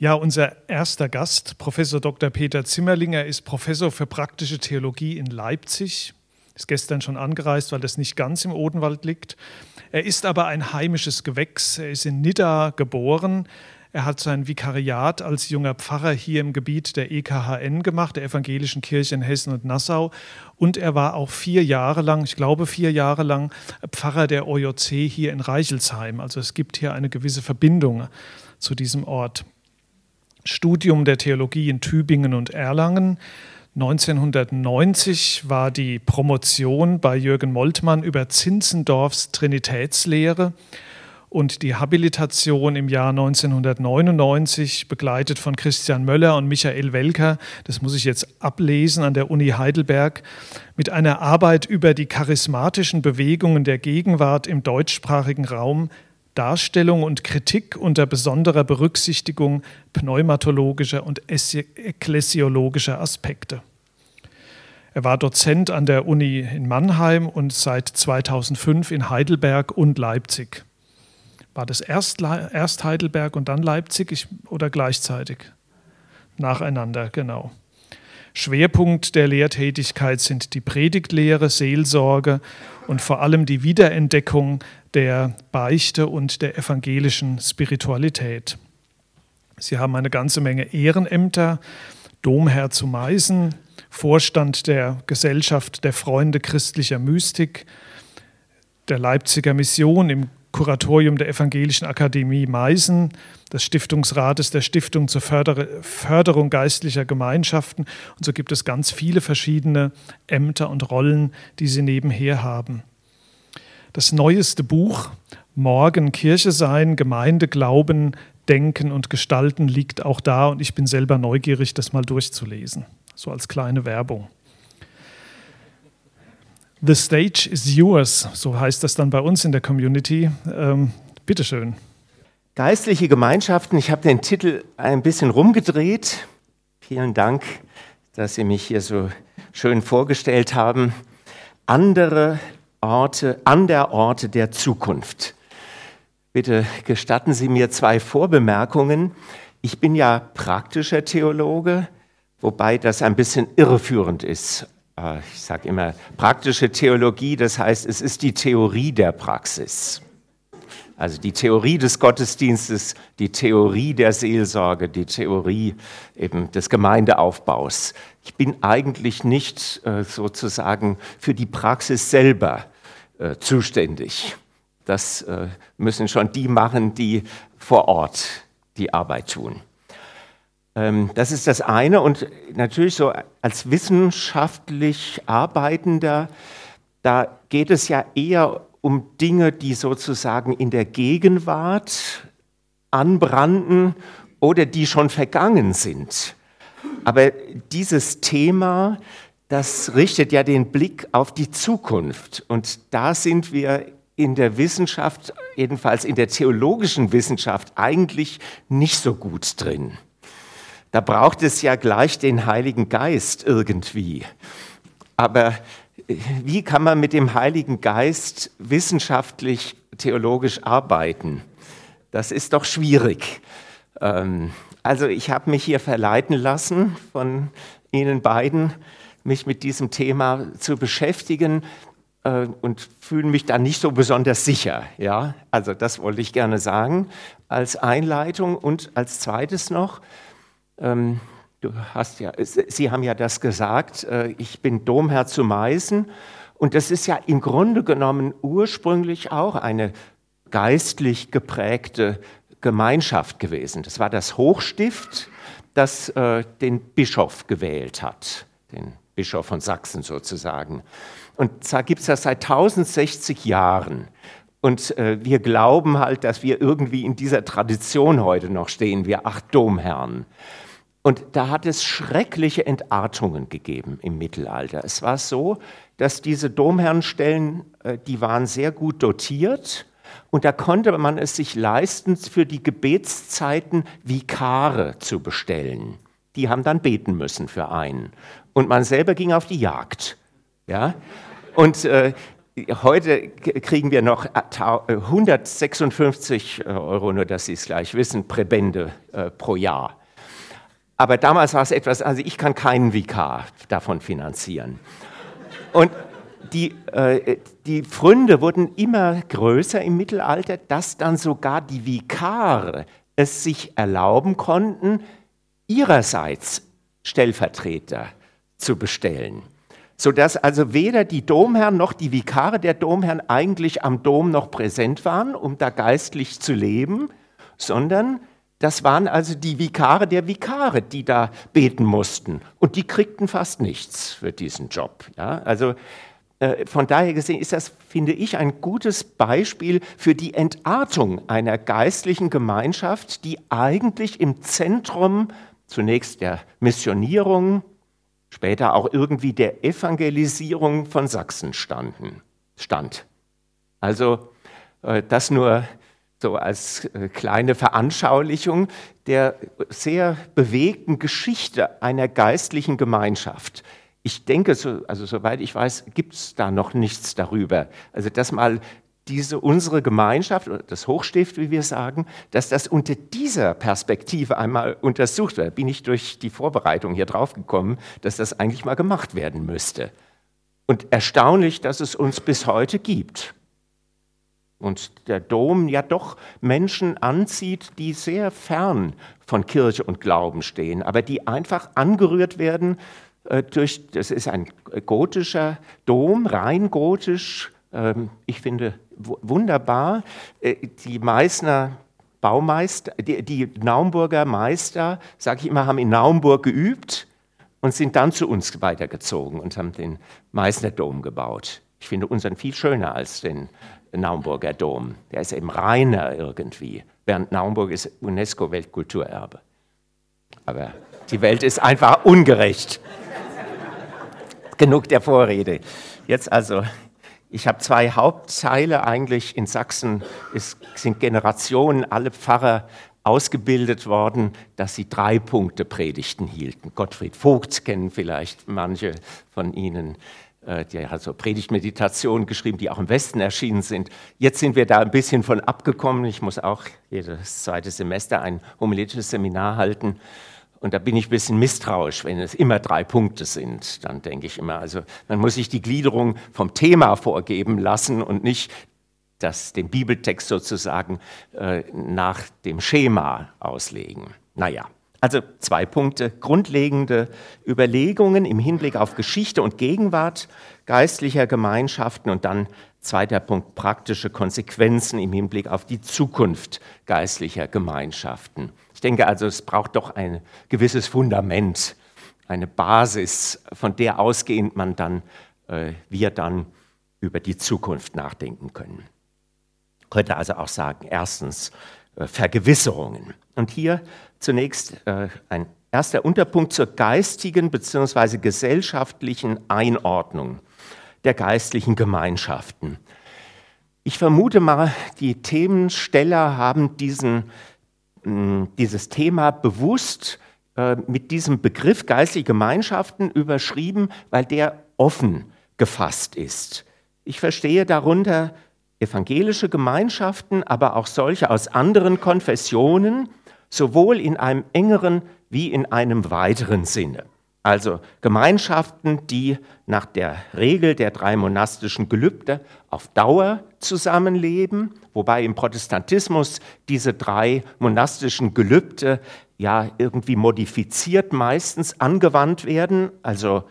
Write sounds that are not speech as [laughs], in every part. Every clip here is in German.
Ja, unser erster Gast, Professor Dr. Peter Zimmerlinger, ist Professor für praktische Theologie in Leipzig. Ist gestern schon angereist, weil das nicht ganz im Odenwald liegt. Er ist aber ein heimisches Gewächs. Er ist in Nidda geboren. Er hat sein Vikariat als junger Pfarrer hier im Gebiet der EKHN gemacht, der Evangelischen Kirche in Hessen und Nassau. Und er war auch vier Jahre lang, ich glaube vier Jahre lang, Pfarrer der OJC hier in Reichelsheim. Also es gibt hier eine gewisse Verbindung zu diesem Ort. Studium der Theologie in Tübingen und Erlangen. 1990 war die Promotion bei Jürgen Moltmann über Zinzendorfs Trinitätslehre und die Habilitation im Jahr 1999, begleitet von Christian Möller und Michael Welker, das muss ich jetzt ablesen an der Uni Heidelberg, mit einer Arbeit über die charismatischen Bewegungen der Gegenwart im deutschsprachigen Raum Darstellung und Kritik unter besonderer Berücksichtigung pneumatologischer und ekklesiologischer Aspekte. Er war Dozent an der Uni in Mannheim und seit 2005 in Heidelberg und Leipzig. War das erst, erst Heidelberg und dann Leipzig ich, oder gleichzeitig? Nacheinander, genau. Schwerpunkt der Lehrtätigkeit sind die Predigtlehre, Seelsorge und vor allem die Wiederentdeckung der Beichte und der evangelischen Spiritualität. Sie haben eine ganze Menge Ehrenämter, Domherr zu Meißen, Vorstand der Gesellschaft der Freunde christlicher Mystik, der Leipziger Mission im Kuratorium der Evangelischen Akademie Meißen, des Stiftungsrates der Stiftung zur Förderung geistlicher Gemeinschaften. Und so gibt es ganz viele verschiedene Ämter und Rollen, die sie nebenher haben. Das neueste Buch Morgen Kirche sein, Gemeinde glauben, denken und gestalten liegt auch da und ich bin selber neugierig, das mal durchzulesen. So als kleine Werbung. The stage is yours, so heißt das dann bei uns in der Community. Ähm, bitteschön. Geistliche Gemeinschaften, ich habe den Titel ein bisschen rumgedreht. Vielen Dank, dass Sie mich hier so schön vorgestellt haben. Andere Orte, an der Orte der Zukunft. Bitte gestatten Sie mir zwei Vorbemerkungen. Ich bin ja praktischer Theologe, wobei das ein bisschen irreführend ist. Äh, ich sage immer praktische Theologie, das heißt, es ist die Theorie der Praxis. Also die Theorie des Gottesdienstes, die Theorie der Seelsorge, die Theorie eben des Gemeindeaufbaus. Ich bin eigentlich nicht äh, sozusagen für die Praxis selber äh, zuständig. Das äh, müssen schon die machen, die vor Ort die Arbeit tun. Ähm, das ist das eine. Und natürlich so als wissenschaftlich Arbeitender, da geht es ja eher um Dinge, die sozusagen in der Gegenwart anbranden oder die schon vergangen sind. Aber dieses Thema, das richtet ja den Blick auf die Zukunft. Und da sind wir in der Wissenschaft, jedenfalls in der theologischen Wissenschaft, eigentlich nicht so gut drin. Da braucht es ja gleich den Heiligen Geist irgendwie. Aber wie kann man mit dem Heiligen Geist wissenschaftlich, theologisch arbeiten? Das ist doch schwierig. Ähm, also ich habe mich hier verleiten lassen von Ihnen beiden, mich mit diesem Thema zu beschäftigen äh, und fühle mich da nicht so besonders sicher. Ja? Also das wollte ich gerne sagen als Einleitung und als zweites noch, ähm, Du hast ja, Sie haben ja das gesagt, äh, ich bin Domherr zu Meißen. Und das ist ja im Grunde genommen ursprünglich auch eine geistlich geprägte Gemeinschaft gewesen. Das war das Hochstift, das äh, den Bischof gewählt hat, den Bischof von Sachsen sozusagen. Und zwar gibt es das seit 1060 Jahren. Und äh, wir glauben halt, dass wir irgendwie in dieser Tradition heute noch stehen, wir acht Domherren. Und da hat es schreckliche Entartungen gegeben im Mittelalter. Es war so, dass diese Domherrenstellen, äh, die waren sehr gut dotiert und da konnte man es sich leisten, für die Gebetszeiten Vikare zu bestellen. Die haben dann beten müssen für einen. Und man selber ging auf die Jagd. Ja? Und äh, heute kriegen wir noch 156 Euro, nur dass Sie es gleich wissen, Präbende äh, pro Jahr. Aber damals war es etwas, also ich kann keinen Vikar davon finanzieren. Und die, äh, die Pfründe wurden immer größer im Mittelalter, dass dann sogar die Vikare es sich erlauben konnten, ihrerseits Stellvertreter zu bestellen. Sodass also weder die Domherren noch die Vikare der Domherren eigentlich am Dom noch präsent waren, um da geistlich zu leben, sondern das waren also die Vikare der Vikare, die da beten mussten. Und die kriegten fast nichts für diesen Job. Ja? Also äh, von daher gesehen ist das, finde ich, ein gutes Beispiel für die Entartung einer geistlichen Gemeinschaft, die eigentlich im Zentrum zunächst der Missionierung, später auch irgendwie der Evangelisierung von Sachsen standen, stand. Also äh, das nur so als äh, kleine Veranschaulichung der sehr bewegten Geschichte einer geistlichen Gemeinschaft ich denke, so, also soweit ich weiß, gibt es da noch nichts darüber. Also dass mal diese unsere Gemeinschaft das Hochstift, wie wir sagen, dass das unter dieser Perspektive einmal untersucht wird. Bin ich durch die Vorbereitung hier drauf gekommen, dass das eigentlich mal gemacht werden müsste. Und erstaunlich, dass es uns bis heute gibt. Und der Dom ja doch Menschen anzieht, die sehr fern von Kirche und Glauben stehen, aber die einfach angerührt werden äh, durch, das ist ein gotischer Dom, rein gotisch, ähm, ich finde wunderbar. Äh, die Meißner Baumeister, die, die Naumburger Meister, sage ich immer, haben in Naumburg geübt und sind dann zu uns weitergezogen und haben den Meißner Dom gebaut. Ich finde unseren viel schöner als den Naumburger Dom. Der ist eben reiner irgendwie, während Naumburg ist UNESCO-Weltkulturerbe. Aber die Welt ist einfach ungerecht. Genug der Vorrede. Jetzt also, ich habe zwei Hauptteile eigentlich. In Sachsen es sind Generationen, alle Pfarrer ausgebildet worden, dass sie drei Punkte Predigten hielten. Gottfried Vogt kennen vielleicht manche von Ihnen. Äh, der hat so Predigtmeditationen geschrieben, die auch im Westen erschienen sind. Jetzt sind wir da ein bisschen von abgekommen. Ich muss auch jedes zweite Semester ein homiletisches Seminar halten. Und da bin ich ein bisschen misstrauisch, wenn es immer drei Punkte sind. Dann denke ich immer, also man muss sich die Gliederung vom Thema vorgeben lassen und nicht das, den Bibeltext sozusagen äh, nach dem Schema auslegen. Naja, also zwei Punkte. Grundlegende Überlegungen im Hinblick auf Geschichte und Gegenwart geistlicher Gemeinschaften und dann zweiter Punkt praktische Konsequenzen im Hinblick auf die Zukunft geistlicher Gemeinschaften. Ich denke also, es braucht doch ein gewisses Fundament, eine Basis, von der ausgehend man dann, äh, wir dann über die Zukunft nachdenken können. Ich könnte also auch sagen, erstens äh, Vergewisserungen. Und hier zunächst äh, ein erster Unterpunkt zur geistigen bzw. gesellschaftlichen Einordnung der geistlichen Gemeinschaften. Ich vermute mal, die Themensteller haben diesen dieses Thema bewusst äh, mit diesem Begriff geistliche Gemeinschaften überschrieben, weil der offen gefasst ist. Ich verstehe darunter evangelische Gemeinschaften, aber auch solche aus anderen Konfessionen, sowohl in einem engeren wie in einem weiteren Sinne. Also Gemeinschaften, die nach der Regel der drei monastischen Gelübde auf Dauer zusammenleben, wobei im Protestantismus diese drei monastischen Gelübde ja irgendwie modifiziert meistens angewandt werden, also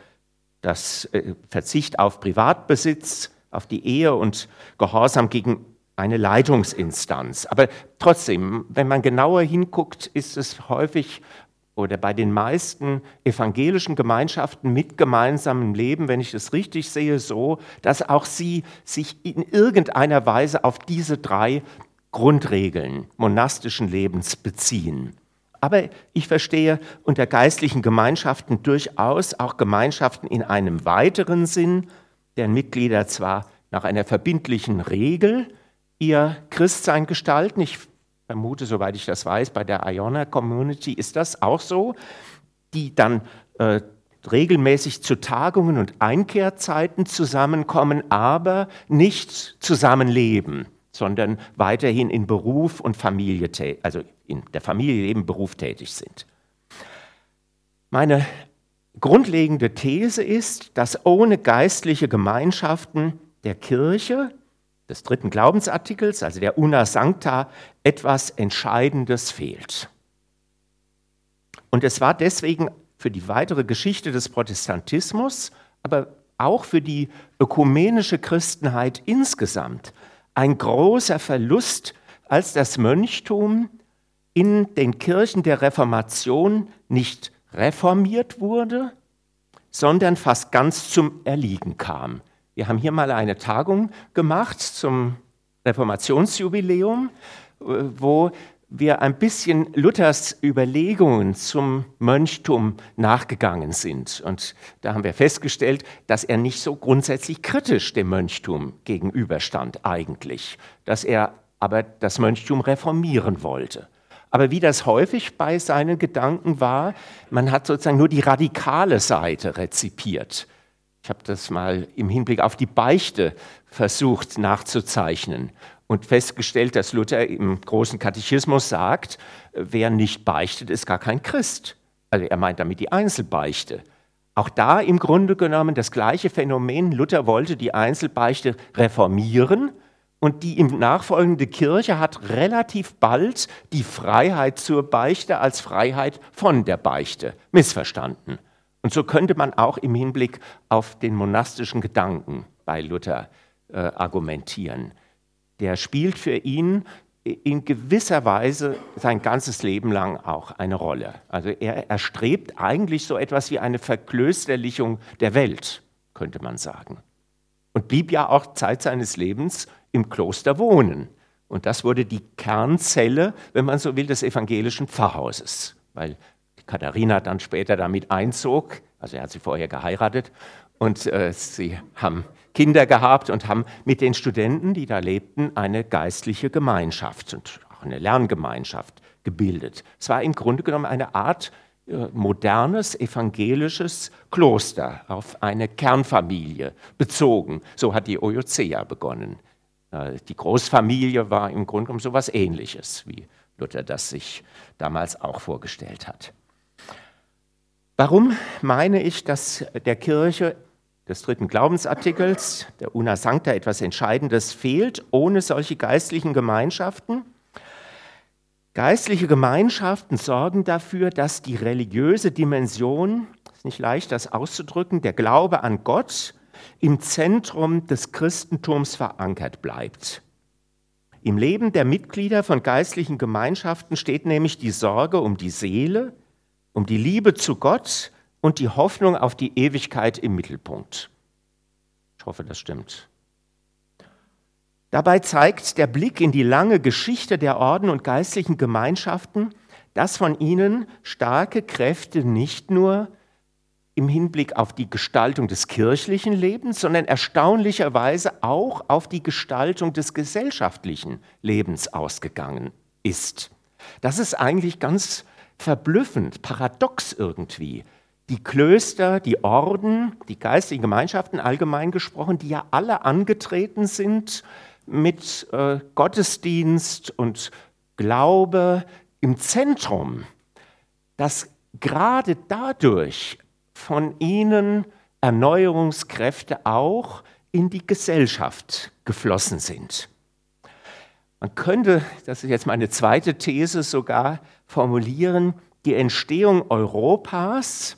das äh, Verzicht auf Privatbesitz, auf die Ehe und Gehorsam gegen eine Leitungsinstanz. Aber trotzdem, wenn man genauer hinguckt, ist es häufig oder bei den meisten evangelischen Gemeinschaften mit gemeinsamem Leben, wenn ich es richtig sehe, so, dass auch sie sich in irgendeiner Weise auf diese drei Grundregeln monastischen Lebens beziehen. Aber ich verstehe unter geistlichen Gemeinschaften durchaus auch Gemeinschaften in einem weiteren Sinn, deren Mitglieder zwar nach einer verbindlichen Regel ihr Christsein gestalten. Ich vermute, soweit ich das weiß, bei der Iona Community ist das auch so, die dann äh, regelmäßig zu Tagungen und Einkehrzeiten zusammenkommen, aber nicht zusammenleben, sondern weiterhin in Beruf und Familie, also in der Familie leben, Beruf tätig sind. Meine grundlegende These ist, dass ohne geistliche Gemeinschaften der Kirche, des dritten Glaubensartikels, also der Una Sancta, etwas Entscheidendes fehlt. Und es war deswegen für die weitere Geschichte des Protestantismus, aber auch für die ökumenische Christenheit insgesamt ein großer Verlust, als das Mönchtum in den Kirchen der Reformation nicht reformiert wurde, sondern fast ganz zum Erliegen kam. Wir haben hier mal eine Tagung gemacht zum Reformationsjubiläum, äh, wo wir ein bisschen Luthers Überlegungen zum Mönchtum nachgegangen sind. Und da haben wir festgestellt, dass er nicht so grundsätzlich kritisch dem Mönchtum gegenüberstand eigentlich, dass er aber das Mönchtum reformieren wollte. Aber wie das häufig bei seinen Gedanken war, man hat sozusagen nur die radikale Seite rezipiert. Ich habe das mal im Hinblick auf die Beichte versucht nachzuzeichnen und festgestellt, dass Luther im großen Katechismus sagt, wer nicht beichtet, ist gar kein Christ. Also er meint damit die Einzelbeichte. Auch da im Grunde genommen das gleiche Phänomen. Luther wollte die Einzelbeichte reformieren und die ihm nachfolgende Kirche hat relativ bald die Freiheit zur Beichte als Freiheit von der Beichte missverstanden. Und so könnte man auch im Hinblick auf den monastischen Gedanken bei Luther äh, argumentieren der spielt für ihn in gewisser Weise sein ganzes Leben lang auch eine Rolle. Also er erstrebt eigentlich so etwas wie eine Verklösterlichung der Welt, könnte man sagen. Und blieb ja auch Zeit seines Lebens im Kloster wohnen. Und das wurde die Kernzelle, wenn man so will, des evangelischen Pfarrhauses, weil Katharina dann später damit einzog, also er hat sie vorher geheiratet, und äh, sie haben Kinder gehabt und haben mit den Studenten, die da lebten, eine geistliche Gemeinschaft und auch eine Lerngemeinschaft gebildet. Es war im Grunde genommen eine Art äh, modernes evangelisches Kloster auf eine Kernfamilie bezogen. So hat die Oiocea begonnen. Äh, die Großfamilie war im Grunde genommen so etwas Ähnliches, wie Luther das sich damals auch vorgestellt hat. Warum meine ich, dass der Kirche des dritten Glaubensartikels, der Una Sancta, etwas Entscheidendes fehlt ohne solche geistlichen Gemeinschaften. Geistliche Gemeinschaften sorgen dafür, dass die religiöse Dimension, ist nicht leicht das auszudrücken, der Glaube an Gott im Zentrum des Christentums verankert bleibt. Im Leben der Mitglieder von geistlichen Gemeinschaften steht nämlich die Sorge um die Seele, um die Liebe zu Gott und die Hoffnung auf die Ewigkeit im Mittelpunkt. Ich hoffe, das stimmt. Dabei zeigt der Blick in die lange Geschichte der Orden und geistlichen Gemeinschaften, dass von ihnen starke Kräfte nicht nur im Hinblick auf die Gestaltung des kirchlichen Lebens, sondern erstaunlicherweise auch auf die Gestaltung des gesellschaftlichen Lebens ausgegangen ist. Das ist eigentlich ganz verblüffend, paradox irgendwie, die Klöster, die Orden, die geistigen Gemeinschaften allgemein gesprochen, die ja alle angetreten sind mit äh, Gottesdienst und Glaube im Zentrum, dass gerade dadurch von ihnen Erneuerungskräfte auch in die Gesellschaft geflossen sind. Man könnte, das ist jetzt meine zweite These sogar, formulieren, die Entstehung Europas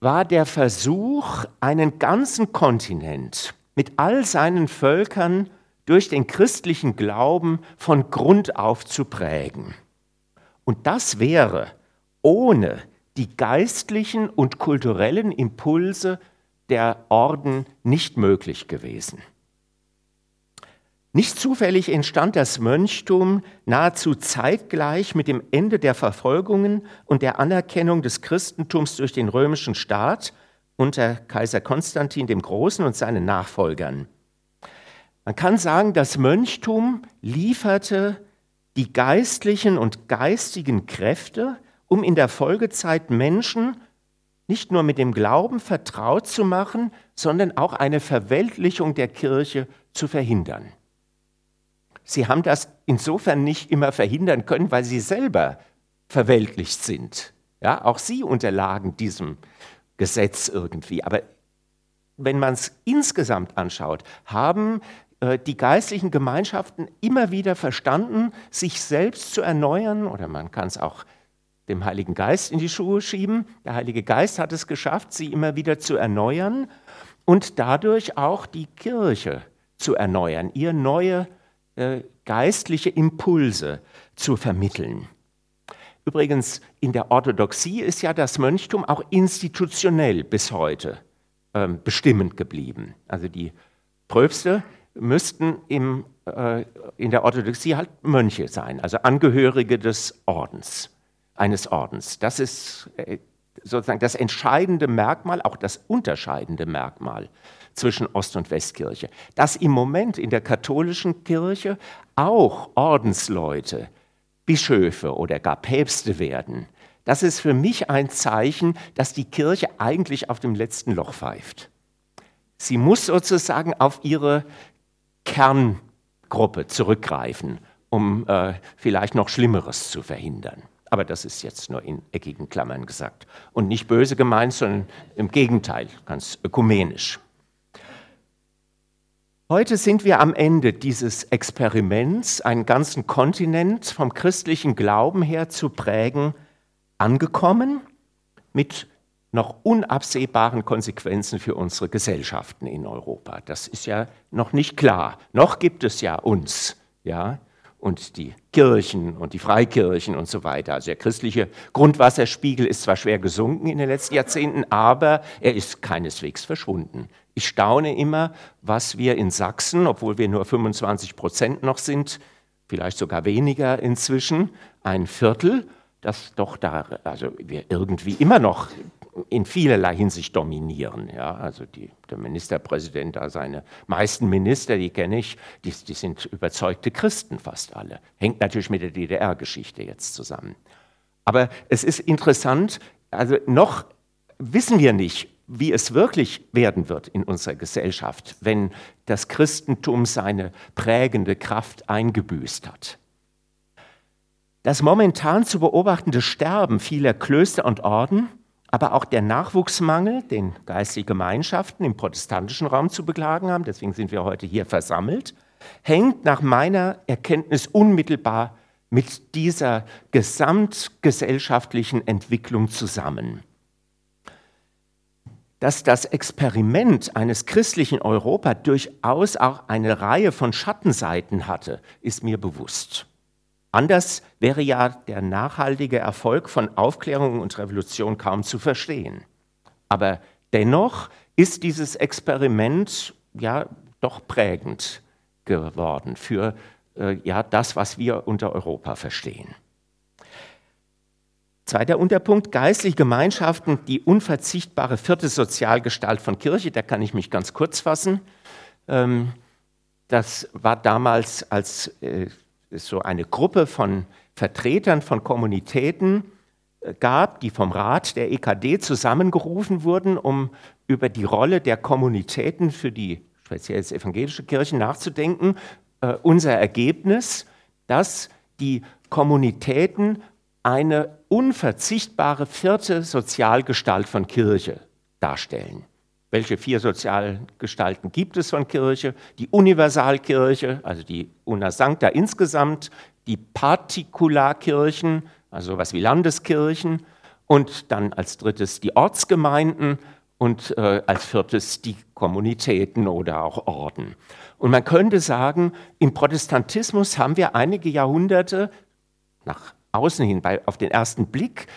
war der Versuch, einen ganzen Kontinent mit all seinen Völkern durch den christlichen Glauben von Grund auf zu prägen. Und das wäre ohne die geistlichen und kulturellen Impulse der Orden nicht möglich gewesen. Nicht zufällig entstand das Mönchtum nahezu zeitgleich mit dem Ende der Verfolgungen und der Anerkennung des Christentums durch den römischen Staat unter Kaiser Konstantin dem Großen und seinen Nachfolgern. Man kann sagen, das Mönchtum lieferte die geistlichen und geistigen Kräfte, um in der Folgezeit Menschen nicht nur mit dem Glauben vertraut zu machen, sondern auch eine Verweltlichung der Kirche zu verhindern. Sie haben das insofern nicht immer verhindern können, weil sie selber verweltlicht sind. Ja, auch sie unterlagen diesem Gesetz irgendwie. Aber wenn man es insgesamt anschaut, haben äh, die geistlichen Gemeinschaften immer wieder verstanden, sich selbst zu erneuern, oder man kann es auch dem Heiligen Geist in die Schuhe schieben. Der Heilige Geist hat es geschafft, sie immer wieder zu erneuern und dadurch auch die Kirche zu erneuern, ihr neue äh, geistliche Impulse zu vermitteln. Übrigens, in der Orthodoxie ist ja das Mönchtum auch institutionell bis heute ähm, bestimmend geblieben. Also die Pröpste müssten im, äh, in der Orthodoxie halt Mönche sein, also Angehörige des Ordens eines Ordens. Das ist äh, sozusagen das entscheidende Merkmal, auch das unterscheidende Merkmal zwischen Ost- und Westkirche. Dass im Moment in der katholischen Kirche auch Ordensleute, Bischöfe oder gar Päpste werden, das ist für mich ein Zeichen, dass die Kirche eigentlich auf dem letzten Loch pfeift. Sie muss sozusagen auf ihre Kerngruppe zurückgreifen, um äh, vielleicht noch Schlimmeres zu verhindern. Aber das ist jetzt nur in eckigen Klammern gesagt. Und nicht böse gemeint, sondern im Gegenteil, ganz ökumenisch. Heute sind wir am Ende dieses Experiments, einen ganzen Kontinent vom christlichen Glauben her zu prägen, angekommen mit noch unabsehbaren Konsequenzen für unsere Gesellschaften in Europa. Das ist ja noch nicht klar. Noch gibt es ja uns, ja, und die Kirchen und die Freikirchen und so weiter. Also der christliche Grundwasserspiegel ist zwar schwer gesunken in den letzten Jahrzehnten, aber er ist keineswegs verschwunden. Ich staune immer, was wir in Sachsen, obwohl wir nur 25 Prozent noch sind, vielleicht sogar weniger inzwischen, ein Viertel, das doch da, also wir irgendwie immer noch in vielerlei Hinsicht dominieren. Ja, also die, der Ministerpräsident, da seine meisten Minister, die kenne ich, die, die sind überzeugte Christen fast alle. Hängt natürlich mit der DDR-Geschichte jetzt zusammen. Aber es ist interessant, also noch wissen wir nicht, wie es wirklich werden wird in unserer Gesellschaft, wenn das Christentum seine prägende Kraft eingebüßt hat. Das momentan zu beobachtende Sterben vieler Klöster und Orden aber auch der Nachwuchsmangel, den geistige Gemeinschaften im protestantischen Raum zu beklagen haben, deswegen sind wir heute hier versammelt, hängt nach meiner Erkenntnis unmittelbar mit dieser gesamtgesellschaftlichen Entwicklung zusammen. Dass das Experiment eines christlichen Europa durchaus auch eine Reihe von Schattenseiten hatte, ist mir bewusst. Anders wäre ja der nachhaltige Erfolg von Aufklärung und Revolution kaum zu verstehen. Aber dennoch ist dieses Experiment ja doch prägend geworden für äh, ja, das, was wir unter Europa verstehen. Zweiter Unterpunkt, geistliche Gemeinschaften, die unverzichtbare vierte Sozialgestalt von Kirche, da kann ich mich ganz kurz fassen. Ähm, das war damals als äh, so eine Gruppe von Vertretern von Kommunitäten äh, gab, die vom Rat der EKD zusammengerufen wurden, um über die Rolle der Kommunitäten für die speziell evangelische Kirche nachzudenken. Äh, unser Ergebnis, dass die Kommunitäten eine unverzichtbare vierte Sozialgestalt von Kirche darstellen. Welche vier Sozialgestalten gibt es von Kirche? Die Universalkirche, also die Una Sancta insgesamt, die Partikularkirchen, also was wie Landeskirchen, und dann als drittes die Ortsgemeinden und äh, als viertes die Kommunitäten oder auch Orden. Und man könnte sagen, im Protestantismus haben wir einige Jahrhunderte nach außen hin bei, auf den ersten Blick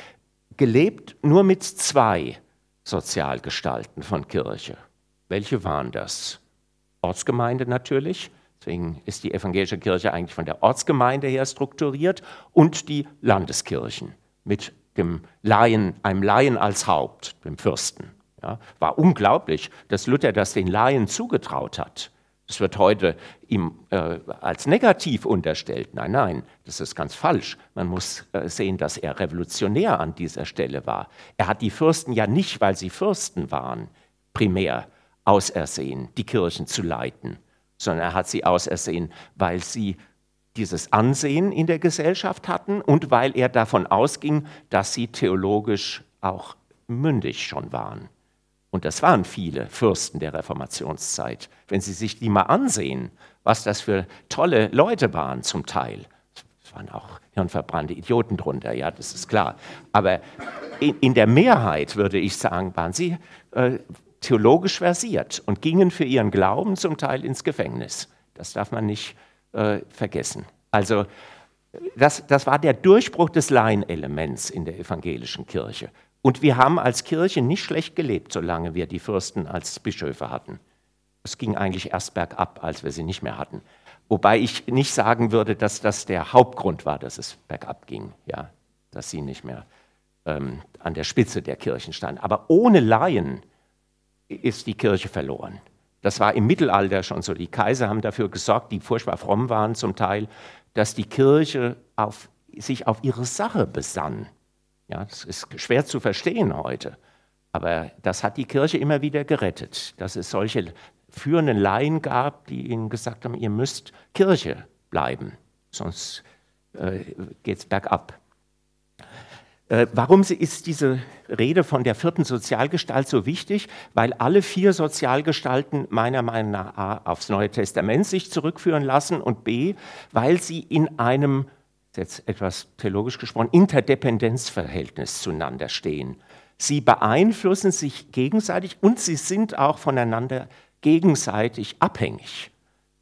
gelebt nur mit zwei Sozialgestalten von Kirche. Welche waren das? Ortsgemeinde natürlich, deswegen ist die evangelische Kirche eigentlich von der Ortsgemeinde her strukturiert und die Landeskirchen mit dem Laien, einem Laien als Haupt, dem Fürsten. Ja, war unglaublich, dass Luther das den Laien zugetraut hat. Das wird heute ihm äh, als negativ unterstellt. Nein, nein, das ist ganz falsch. Man muss äh, sehen, dass er revolutionär an dieser Stelle war. Er hat die Fürsten ja nicht, weil sie Fürsten waren, primär ausersehen, die Kirchen zu leiten, sondern er hat sie ausersehen, weil sie dieses Ansehen in der Gesellschaft hatten und weil er davon ausging, dass sie theologisch auch mündig schon waren. Und das waren viele Fürsten der Reformationszeit. Wenn Sie sich die mal ansehen, was das für tolle Leute waren zum Teil. Es waren auch hirnverbrannte Idioten drunter, ja, das ist klar. Aber in, in der Mehrheit, würde ich sagen, waren sie äh, theologisch versiert und gingen für ihren Glauben zum Teil ins Gefängnis. Das darf man nicht äh, vergessen. Also das, das war der Durchbruch des Laienelements in der evangelischen Kirche. Und wir haben als Kirche nicht schlecht gelebt, solange wir die Fürsten als Bischöfe hatten. Es ging eigentlich erst bergab, als wir sie nicht mehr hatten. Wobei ich nicht sagen würde, dass das der Hauptgrund war, dass es bergab ging, ja, dass sie nicht mehr ähm, an der Spitze der Kirchen standen. Aber ohne Laien ist die Kirche verloren. Das war im Mittelalter schon so. Die Kaiser haben dafür gesorgt, die furchtbar fromm waren zum Teil, dass die Kirche auf, sich auf ihre Sache besann. Ja, das ist schwer zu verstehen heute. Aber das hat die Kirche immer wieder gerettet, dass es solche führenden Laien gab, die ihnen gesagt haben, ihr müsst Kirche bleiben, sonst äh, geht es bergab. Äh, warum ist diese Rede von der vierten Sozialgestalt so wichtig? Weil alle vier Sozialgestalten meiner Meinung nach A, aufs Neue Testament sich zurückführen lassen und B, weil sie in einem jetzt etwas theologisch gesprochen, Interdependenzverhältnis zueinander stehen. Sie beeinflussen sich gegenseitig und sie sind auch voneinander gegenseitig abhängig.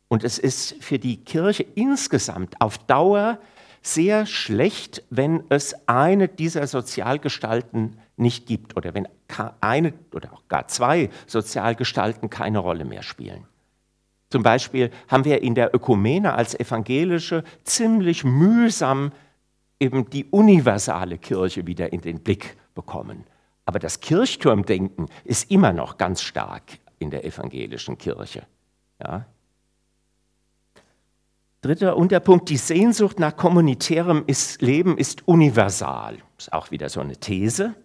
Und es ist für die Kirche insgesamt auf Dauer sehr schlecht, wenn es eine dieser Sozialgestalten nicht gibt oder wenn eine oder auch gar zwei Sozialgestalten keine Rolle mehr spielen. Zum Beispiel haben wir in der Ökumene als evangelische ziemlich mühsam eben die universale Kirche wieder in den Blick bekommen. Aber das Kirchturmdenken ist immer noch ganz stark in der evangelischen Kirche. Ja? Dritter Unterpunkt, die Sehnsucht nach kommunitärem Leben ist universal. Ist auch wieder so eine These.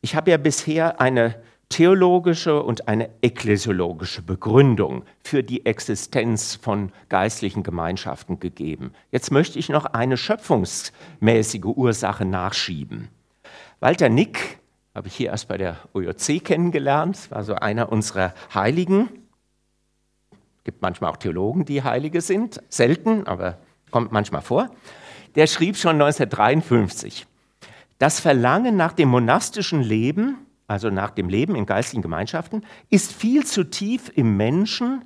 Ich habe ja bisher eine theologische und eine ekklesiologische Begründung für die Existenz von geistlichen Gemeinschaften gegeben. Jetzt möchte ich noch eine schöpfungsmäßige Ursache nachschieben. Walter Nick habe ich hier erst bei der OJC kennengelernt, war so einer unserer Heiligen. Es gibt manchmal auch Theologen, die Heilige sind, selten, aber kommt manchmal vor. Der schrieb schon 1953, das Verlangen nach dem monastischen Leben also nach dem Leben in geistigen Gemeinschaften, ist viel zu tief im Menschen,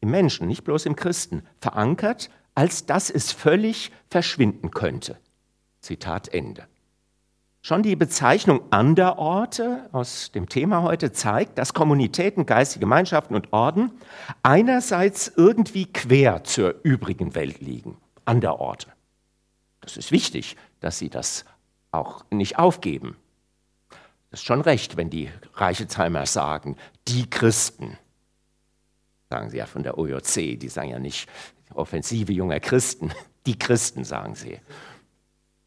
im Menschen, nicht bloß im Christen, verankert, als dass es völlig verschwinden könnte. Zitat Ende. Schon die Bezeichnung Anderorte aus dem Thema heute zeigt, dass Kommunitäten, geistige Gemeinschaften und Orden einerseits irgendwie quer zur übrigen Welt liegen. Anderorte. Das ist wichtig, dass sie das auch nicht aufgeben. Das ist schon recht, wenn die Reichezheimer sagen, die Christen. Sagen sie ja von der OJC, die sagen ja nicht Offensive junger Christen, die Christen sagen sie.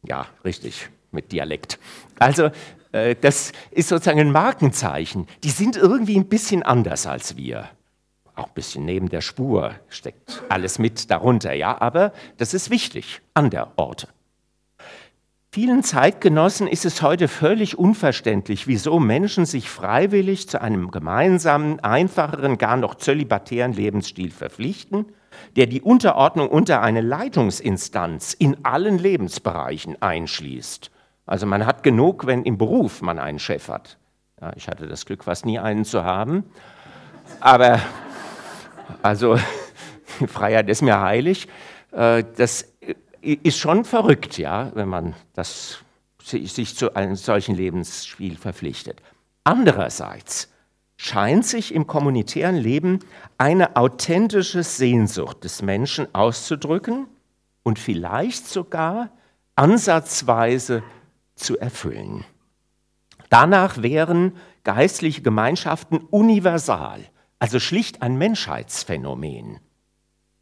Ja, richtig, mit Dialekt. Also äh, das ist sozusagen ein Markenzeichen. Die sind irgendwie ein bisschen anders als wir. Auch ein bisschen neben der Spur steckt alles mit darunter, ja, aber das ist wichtig an der Orte. Vielen Zeitgenossen ist es heute völlig unverständlich, wieso Menschen sich freiwillig zu einem gemeinsamen, einfacheren, gar noch zölibatären Lebensstil verpflichten, der die Unterordnung unter eine Leitungsinstanz in allen Lebensbereichen einschließt. Also man hat genug, wenn im Beruf man einen Chef hat. Ja, ich hatte das Glück, fast nie einen zu haben. Aber, also, [laughs] Freiheit ist mir heilig. Äh, das ist schon verrückt, ja, wenn man das, sich zu einem solchen Lebensspiel verpflichtet. Andererseits scheint sich im kommunitären Leben eine authentische Sehnsucht des Menschen auszudrücken und vielleicht sogar ansatzweise zu erfüllen. Danach wären geistliche Gemeinschaften universal, also schlicht ein Menschheitsphänomen.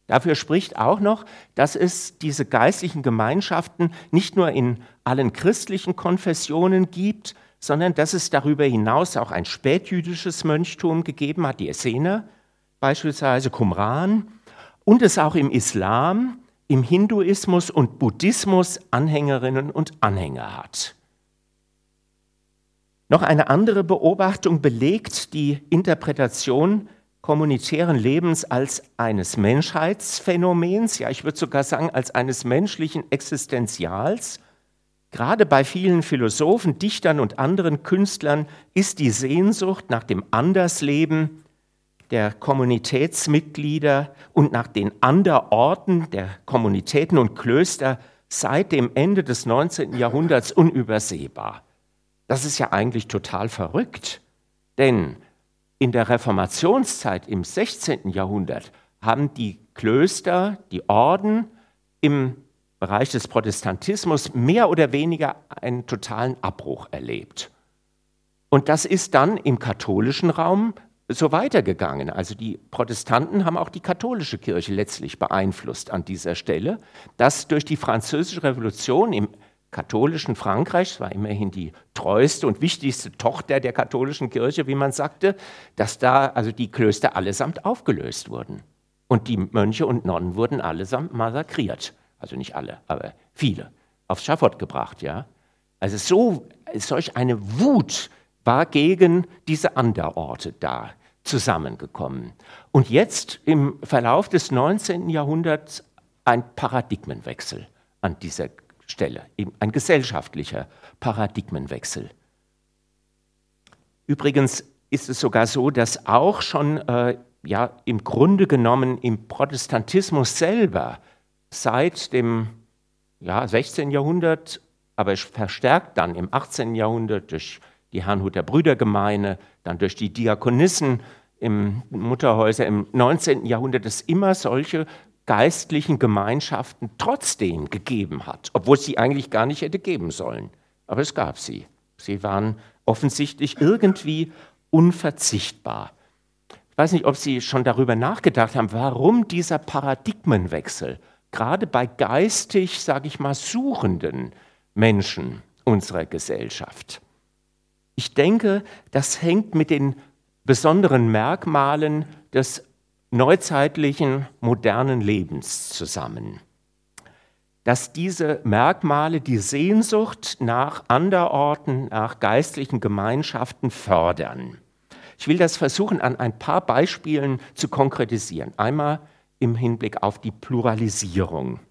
Dafür spricht auch noch, dass es diese geistlichen Gemeinschaften nicht nur in allen christlichen Konfessionen gibt, sondern dass es darüber hinaus auch ein spätjüdisches Mönchtum gegeben hat, die Essener, beispielsweise Qumran, und es auch im Islam, im Hinduismus und Buddhismus Anhängerinnen und Anhänger hat. Noch eine andere Beobachtung belegt die Interpretation kommunitären Lebens als eines Menschheitsphänomens, ja ich würde sogar sagen als eines menschlichen Existenzials. Gerade bei vielen Philosophen, Dichtern und anderen Künstlern ist die Sehnsucht nach dem Andersleben der Kommunitätsmitglieder und nach den Anderorten der Kommunitäten und Klöster seit dem Ende des 19. Jahrhunderts unübersehbar. Das ist ja eigentlich total verrückt, denn in der Reformationszeit im 16. Jahrhundert haben die Klöster, die Orden im Bereich des Protestantismus mehr oder weniger einen totalen Abbruch erlebt. Und das ist dann im katholischen Raum so weitergegangen. Also die Protestanten haben auch die katholische Kirche letztlich beeinflusst an dieser Stelle, dass durch die französische Revolution im katholischen Frankreich, es war immerhin die treueste und wichtigste Tochter der katholischen Kirche, wie man sagte, dass da also die Klöster allesamt aufgelöst wurden. Und die Mönche und Nonnen wurden allesamt massakriert. Also nicht alle, aber viele. Aufs Schafott gebracht, ja. Also so, solch eine Wut war gegen diese Anderorte da zusammengekommen. Und jetzt im Verlauf des 19. Jahrhunderts ein Paradigmenwechsel an dieser Stelle, ein gesellschaftlicher Paradigmenwechsel. Übrigens ist es sogar so, dass auch schon äh, ja, im Grunde genommen im Protestantismus selber seit dem ja, 16. Jahrhundert, aber verstärkt dann im 18. Jahrhundert durch die Herrnhuter Brüdergemeine, dann durch die Diakonissen im Mutterhäuser im 19. Jahrhundert es immer solche geistlichen Gemeinschaften trotzdem gegeben hat, obwohl es sie eigentlich gar nicht hätte geben sollen. Aber es gab sie. Sie waren offensichtlich irgendwie unverzichtbar. Ich weiß nicht, ob Sie schon darüber nachgedacht haben, warum dieser Paradigmenwechsel gerade bei geistig, sage ich mal, suchenden Menschen unserer Gesellschaft. Ich denke, das hängt mit den besonderen Merkmalen des neuzeitlichen modernen Lebens zusammen. Dass diese Merkmale die Sehnsucht nach Anderorten, nach geistlichen Gemeinschaften fördern. Ich will das versuchen an ein paar Beispielen zu konkretisieren. Einmal im Hinblick auf die Pluralisierung.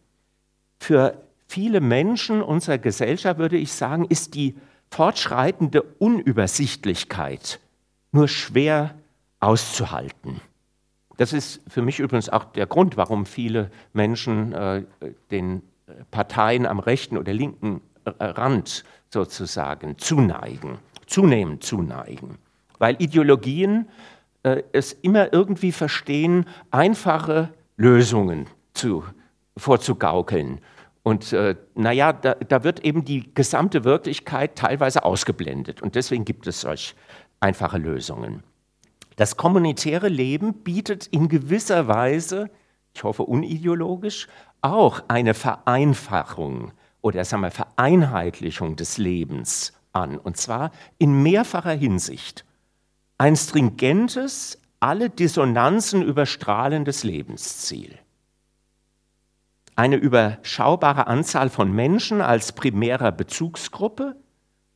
Für viele Menschen unserer Gesellschaft würde ich sagen, ist die fortschreitende Unübersichtlichkeit nur schwer auszuhalten. Das ist für mich übrigens auch der Grund, warum viele Menschen äh, den Parteien am rechten oder linken Rand sozusagen zuneigen, zunehmend zuneigen. Weil Ideologien äh, es immer irgendwie verstehen, einfache Lösungen zu, vorzugaukeln. Und äh, naja, da, da wird eben die gesamte Wirklichkeit teilweise ausgeblendet. Und deswegen gibt es solch einfache Lösungen. Das kommunitäre Leben bietet in gewisser Weise, ich hoffe unideologisch, auch eine Vereinfachung oder sagen wir Vereinheitlichung des Lebens an, und zwar in mehrfacher Hinsicht. Ein stringentes, alle Dissonanzen überstrahlendes Lebensziel. Eine überschaubare Anzahl von Menschen als primärer Bezugsgruppe,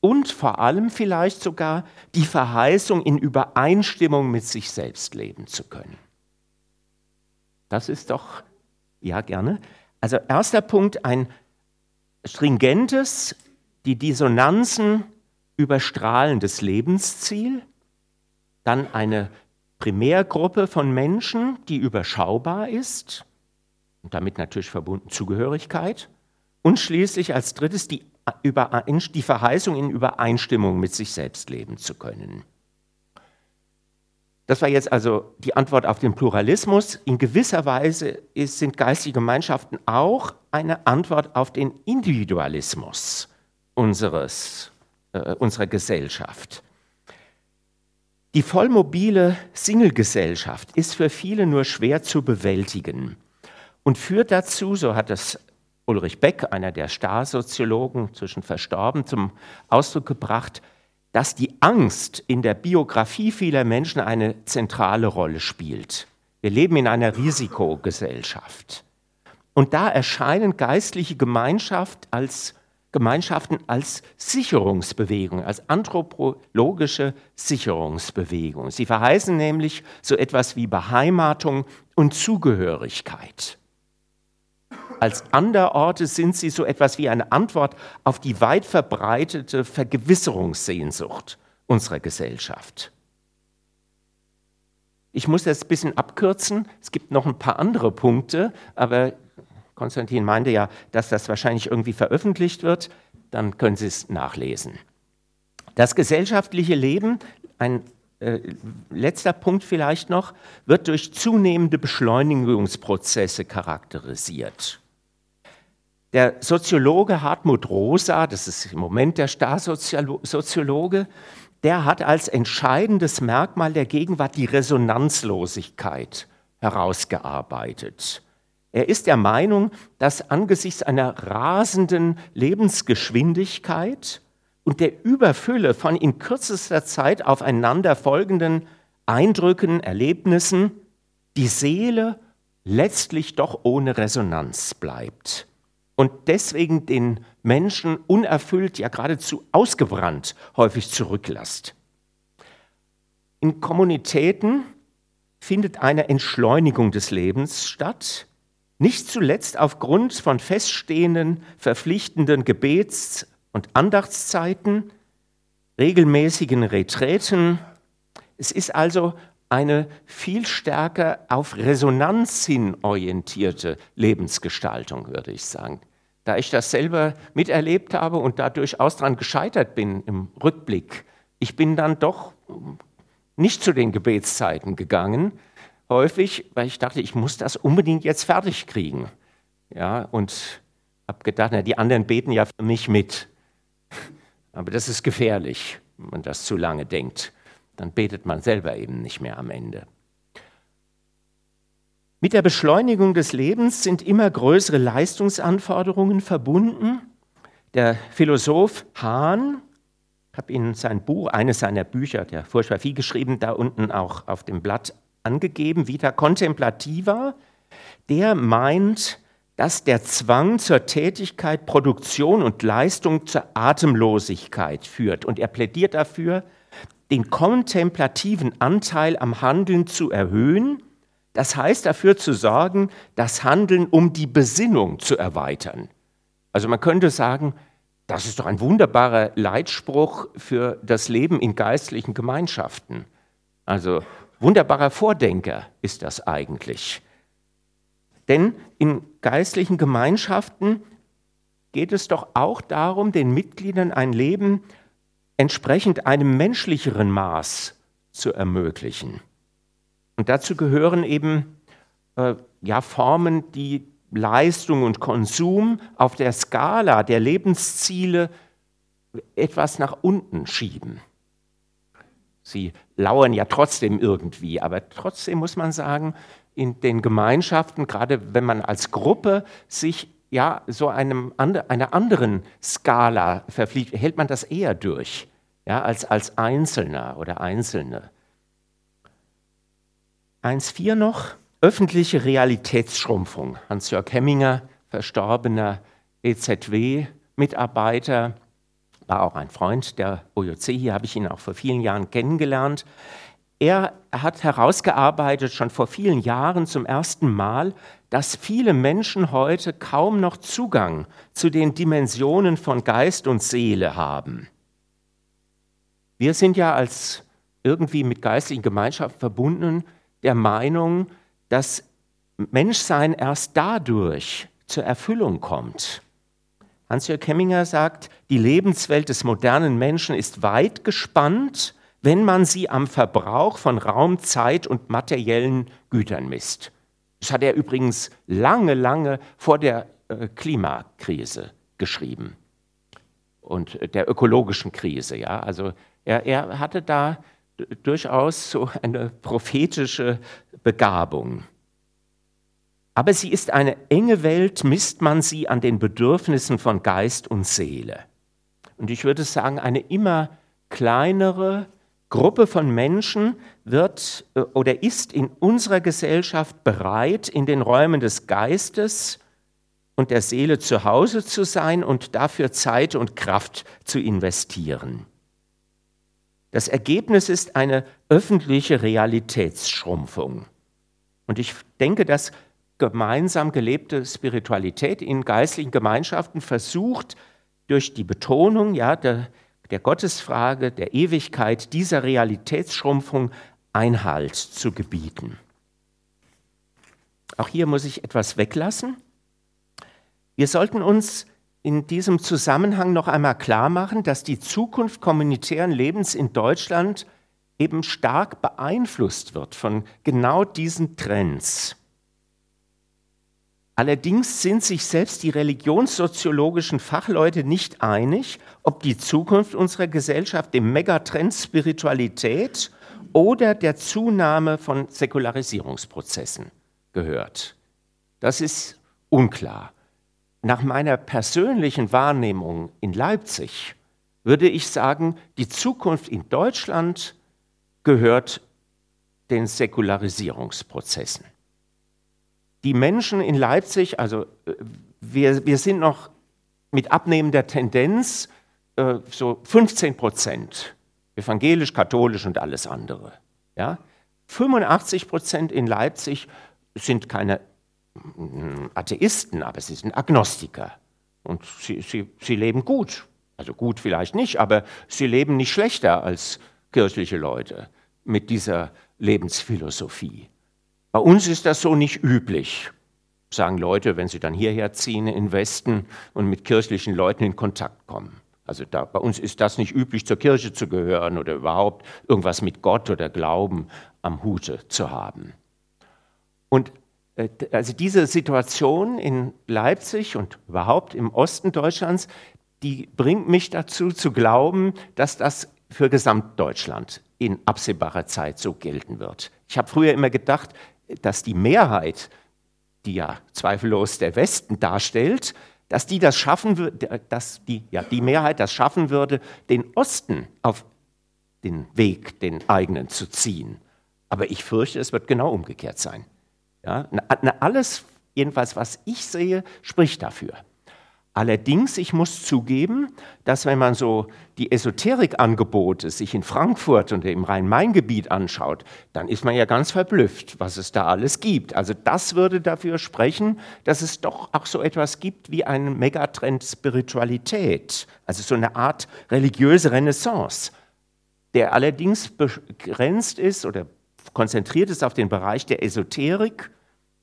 und vor allem vielleicht sogar die Verheißung, in Übereinstimmung mit sich selbst leben zu können. Das ist doch, ja gerne. Also erster Punkt, ein stringentes, die Dissonanzen überstrahlendes Lebensziel, dann eine Primärgruppe von Menschen, die überschaubar ist und damit natürlich verbunden Zugehörigkeit und schließlich als drittes die die Verheißung, in Übereinstimmung mit sich selbst leben zu können. Das war jetzt also die Antwort auf den Pluralismus. In gewisser Weise sind geistige Gemeinschaften auch eine Antwort auf den Individualismus unseres, äh, unserer Gesellschaft. Die vollmobile Single-Gesellschaft ist für viele nur schwer zu bewältigen und führt dazu, so hat es Ulrich Beck, einer der Starsoziologen, zwischen verstorben, zum Ausdruck gebracht, dass die Angst in der Biografie vieler Menschen eine zentrale Rolle spielt. Wir leben in einer Risikogesellschaft. Und da erscheinen geistliche Gemeinschaft als, Gemeinschaften als Sicherungsbewegung, als anthropologische Sicherungsbewegung. Sie verheißen nämlich so etwas wie Beheimatung und Zugehörigkeit. Als Anderorte sind sie so etwas wie eine Antwort auf die weit verbreitete Vergewisserungssehnsucht unserer Gesellschaft. Ich muss das ein bisschen abkürzen. Es gibt noch ein paar andere Punkte, aber Konstantin meinte ja, dass das wahrscheinlich irgendwie veröffentlicht wird. Dann können Sie es nachlesen. Das gesellschaftliche Leben, ein äh, letzter Punkt vielleicht noch, wird durch zunehmende Beschleunigungsprozesse charakterisiert. Der Soziologe Hartmut Rosa, das ist im Moment der Starsoziologe, der hat als entscheidendes Merkmal der Gegenwart die Resonanzlosigkeit herausgearbeitet. Er ist der Meinung, dass angesichts einer rasenden Lebensgeschwindigkeit und der Überfülle von in kürzester Zeit aufeinander folgenden Eindrücken, Erlebnissen die Seele letztlich doch ohne Resonanz bleibt und deswegen den Menschen unerfüllt, ja geradezu ausgebrannt häufig zurücklässt. In Kommunitäten findet eine Entschleunigung des Lebens statt, nicht zuletzt aufgrund von feststehenden, verpflichtenden Gebets- und Andachtszeiten, regelmäßigen Reträten. Es ist also eine viel stärker auf Resonanz hin orientierte Lebensgestaltung, würde ich sagen. Da ich das selber miterlebt habe und da durchaus daran gescheitert bin im Rückblick, ich bin dann doch nicht zu den Gebetszeiten gegangen, häufig, weil ich dachte, ich muss das unbedingt jetzt fertig kriegen. Ja, und habe gedacht, na, die anderen beten ja für mich mit. Aber das ist gefährlich, wenn man das zu lange denkt. Dann betet man selber eben nicht mehr am Ende. Mit der Beschleunigung des Lebens sind immer größere Leistungsanforderungen verbunden. Der Philosoph Hahn, ich habe Ihnen sein Buch, eines seiner Bücher, der furchtbar viel geschrieben, da unten auch auf dem Blatt angegeben, Vita Contemplativa, der meint, dass der Zwang zur Tätigkeit, Produktion und Leistung zur Atemlosigkeit führt. Und er plädiert dafür, den kontemplativen Anteil am Handeln zu erhöhen. Das heißt dafür zu sorgen, das Handeln um die Besinnung zu erweitern. Also man könnte sagen, das ist doch ein wunderbarer Leitspruch für das Leben in geistlichen Gemeinschaften. Also wunderbarer Vordenker ist das eigentlich. Denn in geistlichen Gemeinschaften geht es doch auch darum, den Mitgliedern ein Leben entsprechend einem menschlicheren Maß zu ermöglichen. Und dazu gehören eben äh, ja, Formen, die Leistung und Konsum auf der Skala der Lebensziele etwas nach unten schieben. Sie lauern ja trotzdem irgendwie, aber trotzdem muss man sagen, in den Gemeinschaften, gerade wenn man als Gruppe sich ja so einem, einer anderen Skala verpflichtet, hält man das eher durch, ja, als als Einzelner oder Einzelne. 1.4 noch, öffentliche Realitätsschrumpfung. Hans-Jörg Hemminger, verstorbener EZW-Mitarbeiter, war auch ein Freund der OJC, hier habe ich ihn auch vor vielen Jahren kennengelernt. Er hat herausgearbeitet, schon vor vielen Jahren zum ersten Mal, dass viele Menschen heute kaum noch Zugang zu den Dimensionen von Geist und Seele haben. Wir sind ja als irgendwie mit geistlichen Gemeinschaften verbunden der Meinung, dass Menschsein erst dadurch zur Erfüllung kommt. Hans-Jörg Hemminger sagt, die Lebenswelt des modernen Menschen ist weit gespannt wenn man sie am Verbrauch von Raum, Zeit und materiellen Gütern misst. Das hat er übrigens lange, lange vor der äh, Klimakrise geschrieben und der ökologischen Krise. Ja? Also er, er hatte da durchaus so eine prophetische Begabung. Aber sie ist eine enge Welt, misst man sie an den Bedürfnissen von Geist und Seele. Und ich würde sagen, eine immer kleinere Gruppe von Menschen wird äh, oder ist in unserer Gesellschaft bereit, in den Räumen des Geistes und der Seele zu Hause zu sein und dafür Zeit und Kraft zu investieren. Das Ergebnis ist eine öffentliche Realitätsschrumpfung. Und ich denke, dass gemeinsam gelebte Spiritualität in geistlichen Gemeinschaften versucht, durch die Betonung ja, der, der Gottesfrage, der Ewigkeit, dieser Realitätsschrumpfung Einhalt zu gebieten. Auch hier muss ich etwas weglassen. Wir sollten uns in diesem Zusammenhang noch einmal klar machen, dass die Zukunft kommunitären Lebens in Deutschland eben stark beeinflusst wird von genau diesen Trends. Allerdings sind sich selbst die religionssoziologischen Fachleute nicht einig, ob die Zukunft unserer Gesellschaft dem Megatrend Spiritualität oder der Zunahme von Säkularisierungsprozessen gehört. Das ist unklar. Nach meiner persönlichen Wahrnehmung in Leipzig würde ich sagen, die Zukunft in Deutschland gehört den Säkularisierungsprozessen. Die Menschen in Leipzig, also äh, wir, wir sind noch mit abnehmender Tendenz äh, so 15 Prozent, evangelisch, katholisch und alles andere. Ja? 85 Prozent in Leipzig sind keine Atheisten, aber sie sind Agnostiker. Und sie, sie, sie leben gut. Also gut vielleicht nicht, aber sie leben nicht schlechter als kirchliche Leute mit dieser Lebensphilosophie. Bei uns ist das so nicht üblich, sagen Leute, wenn sie dann hierher ziehen in Westen und mit kirchlichen Leuten in Kontakt kommen. Also da, bei uns ist das nicht üblich, zur Kirche zu gehören oder überhaupt irgendwas mit Gott oder Glauben am Hute zu haben. Und also diese Situation in Leipzig und überhaupt im Osten Deutschlands, die bringt mich dazu zu glauben, dass das für Gesamtdeutschland in absehbarer Zeit so gelten wird. Ich habe früher immer gedacht, dass die Mehrheit, die ja zweifellos der Westen darstellt, dass die das schaffen würde, dass die, ja, die Mehrheit das schaffen würde, den Osten auf den Weg, den eigenen zu ziehen. Aber ich fürchte, es wird genau umgekehrt sein. Ja, alles, jedenfalls was ich sehe, spricht dafür. Allerdings, ich muss zugeben, dass wenn man so die Esoterikangebote sich in Frankfurt und im Rhein-Main-Gebiet anschaut, dann ist man ja ganz verblüfft, was es da alles gibt. Also das würde dafür sprechen, dass es doch auch so etwas gibt wie einen Megatrend Spiritualität, also so eine Art religiöse Renaissance, der allerdings begrenzt ist oder konzentriert ist auf den Bereich der Esoterik,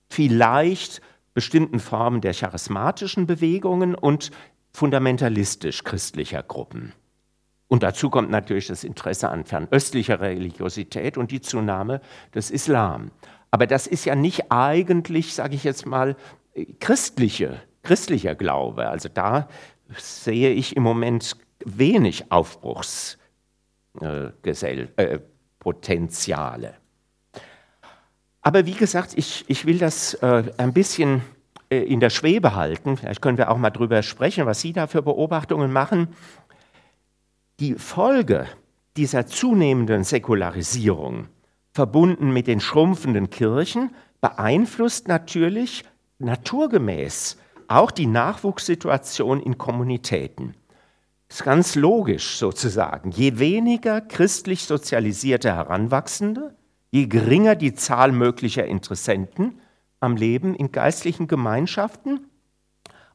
vielleicht bestimmten Formen der charismatischen Bewegungen und fundamentalistisch christlicher Gruppen. Und dazu kommt natürlich das Interesse an fernöstlicher Religiosität und die Zunahme des Islam. Aber das ist ja nicht eigentlich, sage ich jetzt mal, christliche, christlicher Glaube. Also da sehe ich im Moment wenig Aufbruchspotenziale. Äh, aber wie gesagt, ich, ich will das äh, ein bisschen äh, in der Schwebe halten. Vielleicht können wir auch mal darüber sprechen, was Sie da für Beobachtungen machen. Die Folge dieser zunehmenden Säkularisierung, verbunden mit den schrumpfenden Kirchen, beeinflusst natürlich naturgemäß auch die Nachwuchssituation in Kommunitäten. Das ist ganz logisch sozusagen. Je weniger christlich sozialisierte Heranwachsende, je geringer die Zahl möglicher Interessenten am Leben in geistlichen Gemeinschaften.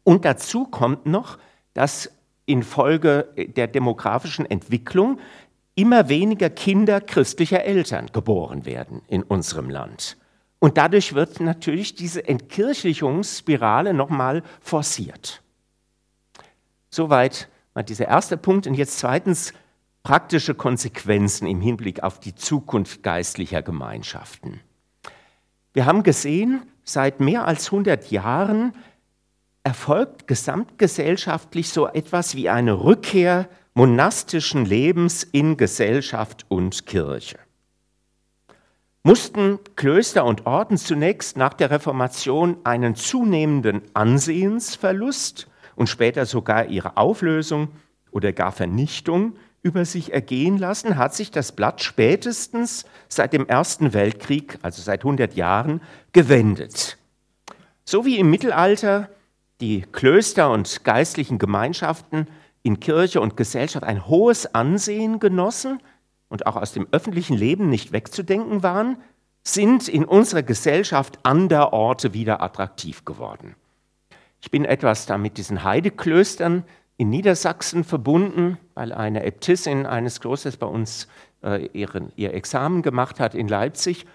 Und dazu kommt noch, dass infolge der demografischen Entwicklung immer weniger Kinder christlicher Eltern geboren werden in unserem Land. Und dadurch wird natürlich diese Entkirchlichungsspirale nochmal forciert. Soweit mal dieser erste Punkt. Und jetzt zweitens praktische Konsequenzen im Hinblick auf die Zukunft geistlicher Gemeinschaften. Wir haben gesehen, seit mehr als 100 Jahren erfolgt gesamtgesellschaftlich so etwas wie eine Rückkehr monastischen Lebens in Gesellschaft und Kirche. Mussten Klöster und Orden zunächst nach der Reformation einen zunehmenden Ansehensverlust und später sogar ihre Auflösung oder gar Vernichtung über sich ergehen lassen, hat sich das Blatt spätestens seit dem Ersten Weltkrieg, also seit 100 Jahren, gewendet. So wie im Mittelalter die Klöster und geistlichen Gemeinschaften in Kirche und Gesellschaft ein hohes Ansehen genossen und auch aus dem öffentlichen Leben nicht wegzudenken waren, sind in unserer Gesellschaft Anderorte wieder attraktiv geworden. Ich bin etwas da mit diesen Heideklöstern in Niedersachsen verbunden, weil eine Äbtissin eines Klosters bei uns äh, ihren, ihr Examen gemacht hat in Leipzig.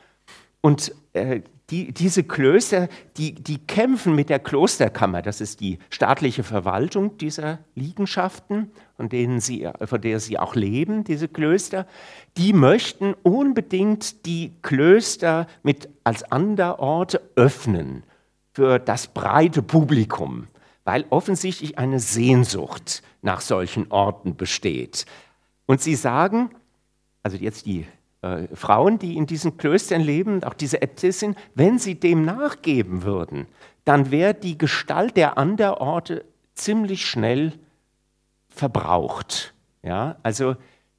Und äh, die, diese Klöster, die, die kämpfen mit der Klosterkammer, das ist die staatliche Verwaltung dieser Liegenschaften, von, denen sie, von der sie auch leben, diese Klöster, die möchten unbedingt die Klöster mit als Anderorte öffnen für das breite Publikum, weil offensichtlich eine Sehnsucht nach solchen Orten besteht. Und sie sagen, also jetzt die äh, Frauen, die in diesen Klöstern leben, auch diese Äbtissin, wenn sie dem nachgeben würden, dann wäre die Gestalt der Anderorte ziemlich schnell verbraucht. Ja, also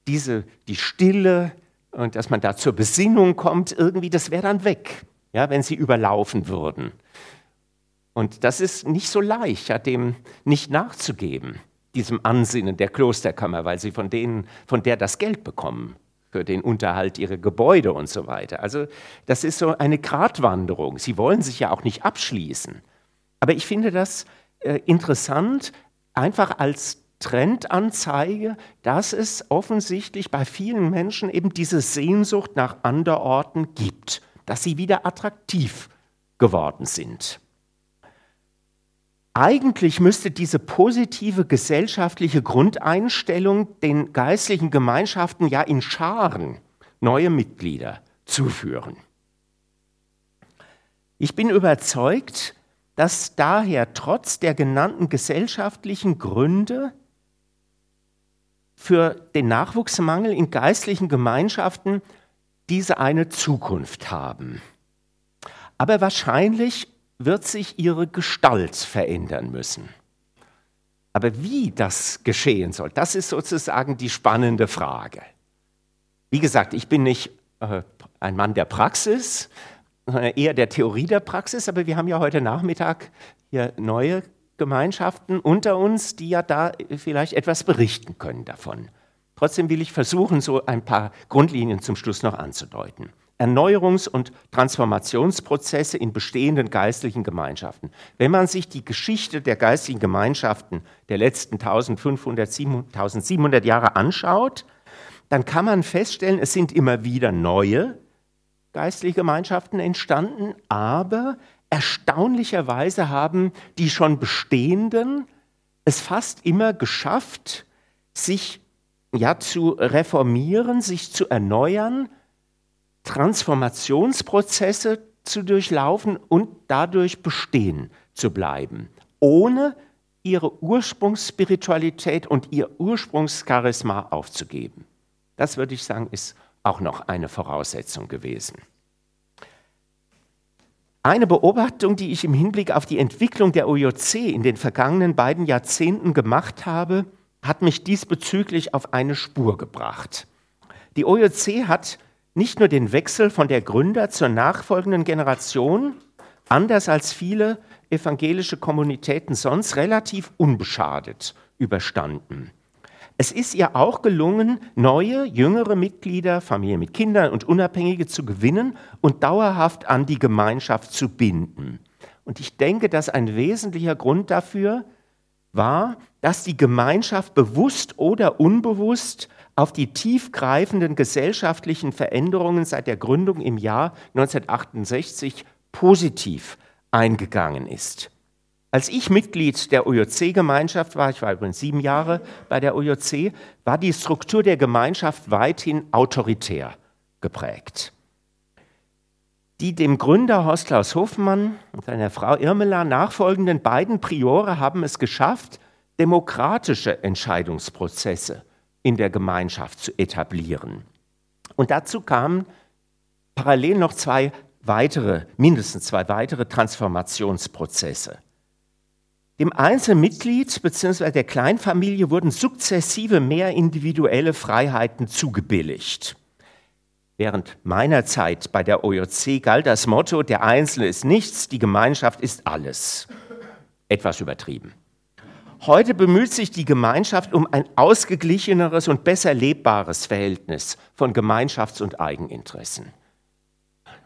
diese, die Stille und dass man da zur Besinnung kommt, irgendwie, das wäre dann weg, ja, wenn sie überlaufen würden. Und das ist nicht so leicht, ja, dem nicht nachzugeben, diesem Ansinnen der Klosterkammer, weil sie von denen, von der das Geld bekommen für den Unterhalt ihrer Gebäude und so weiter. Also das ist so eine Gratwanderung. Sie wollen sich ja auch nicht abschließen. Aber ich finde das äh, interessant, einfach als Trendanzeige, dass es offensichtlich bei vielen Menschen eben diese Sehnsucht nach Anderorten gibt, dass sie wieder attraktiv geworden sind. Eigentlich müsste diese positive gesellschaftliche Grundeinstellung den geistlichen Gemeinschaften ja in Scharen neue Mitglieder zuführen. Ich bin überzeugt, dass daher trotz der genannten gesellschaftlichen Gründe für den Nachwuchsmangel in geistlichen Gemeinschaften diese eine Zukunft haben. Aber wahrscheinlich wird sich ihre Gestalt verändern müssen. Aber wie das geschehen soll, das ist sozusagen die spannende Frage. Wie gesagt, ich bin nicht äh, ein Mann der Praxis, sondern eher der Theorie der Praxis, aber wir haben ja heute Nachmittag hier neue Gemeinschaften unter uns, die ja da vielleicht etwas berichten können davon. Trotzdem will ich versuchen, so ein paar Grundlinien zum Schluss noch anzudeuten. Erneuerungs- und Transformationsprozesse in bestehenden geistlichen Gemeinschaften. Wenn man sich die Geschichte der geistlichen Gemeinschaften der letzten 1500, 1700 Jahre anschaut, dann kann man feststellen, es sind immer wieder neue geistliche Gemeinschaften entstanden, aber erstaunlicherweise haben die schon bestehenden es fast immer geschafft, sich ja zu reformieren, sich zu erneuern, Transformationsprozesse zu durchlaufen und dadurch bestehen zu bleiben, ohne ihre Ursprungsspiritualität und ihr Ursprungscharisma aufzugeben. Das würde ich sagen, ist auch noch eine Voraussetzung gewesen. Eine Beobachtung, die ich im Hinblick auf die Entwicklung der OJC in den vergangenen beiden Jahrzehnten gemacht habe, hat mich diesbezüglich auf eine Spur gebracht. Die OJC hat nicht nur den Wechsel von der Gründer zur nachfolgenden Generation, anders als viele evangelische Kommunitäten sonst, relativ unbeschadet überstanden. Es ist ihr auch gelungen, neue, jüngere Mitglieder, Familien mit Kindern und Unabhängige zu gewinnen und dauerhaft an die Gemeinschaft zu binden. Und ich denke, dass ein wesentlicher Grund dafür war, dass die Gemeinschaft bewusst oder unbewusst auf die tiefgreifenden gesellschaftlichen Veränderungen seit der Gründung im Jahr 1968 positiv eingegangen ist. Als ich Mitglied der OJC-Gemeinschaft war, ich war übrigens sieben Jahre bei der OJC, war die Struktur der Gemeinschaft weithin autoritär geprägt. Die dem Gründer Horst Klaus Hofmann und seiner Frau Irmela nachfolgenden beiden Priore haben es geschafft, demokratische Entscheidungsprozesse in der Gemeinschaft zu etablieren. Und dazu kamen parallel noch zwei weitere, mindestens zwei weitere Transformationsprozesse. Dem Einzelmitglied bzw. der Kleinfamilie wurden sukzessive mehr individuelle Freiheiten zugebilligt. Während meiner Zeit bei der OJC galt das Motto, der Einzelne ist nichts, die Gemeinschaft ist alles. Etwas übertrieben. Heute bemüht sich die Gemeinschaft um ein ausgeglicheneres und besser lebbares Verhältnis von Gemeinschafts- und Eigeninteressen.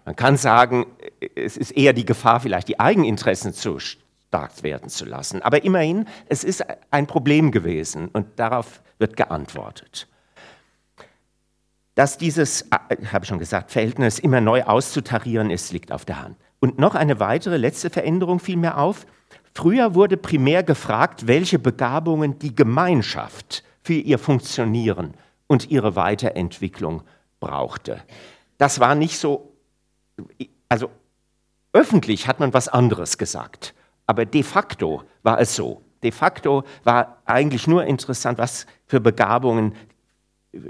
Man kann sagen, es ist eher die Gefahr, vielleicht die Eigeninteressen zu stark werden zu lassen. Aber immerhin, es ist ein Problem gewesen und darauf wird geantwortet. Dass dieses, äh, habe ich schon gesagt, Verhältnis immer neu auszutarieren ist, liegt auf der Hand. Und noch eine weitere letzte Veränderung fiel mir auf. Früher wurde primär gefragt, welche Begabungen die Gemeinschaft für ihr Funktionieren und ihre Weiterentwicklung brauchte. Das war nicht so, also öffentlich hat man was anderes gesagt, aber de facto war es so. De facto war eigentlich nur interessant, was für Begabungen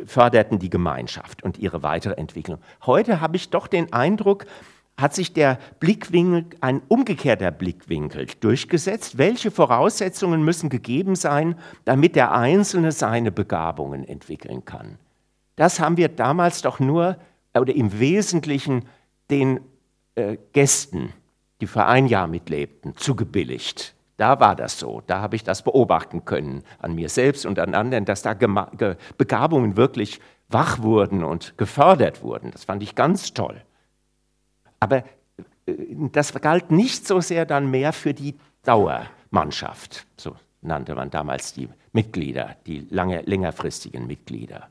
förderten die Gemeinschaft und ihre weitere Entwicklung. Heute habe ich doch den Eindruck, hat sich der Blickwinkel, ein umgekehrter Blickwinkel durchgesetzt. Welche Voraussetzungen müssen gegeben sein, damit der Einzelne seine Begabungen entwickeln kann? Das haben wir damals doch nur oder im Wesentlichen den äh, Gästen, die für ein Jahr mitlebten, zugebilligt. Da war das so, da habe ich das beobachten können an mir selbst und an anderen, dass da Begabungen wirklich wach wurden und gefördert wurden. Das fand ich ganz toll. Aber äh, das galt nicht so sehr dann mehr für die Dauermannschaft, so nannte man damals die Mitglieder, die lange, längerfristigen Mitglieder.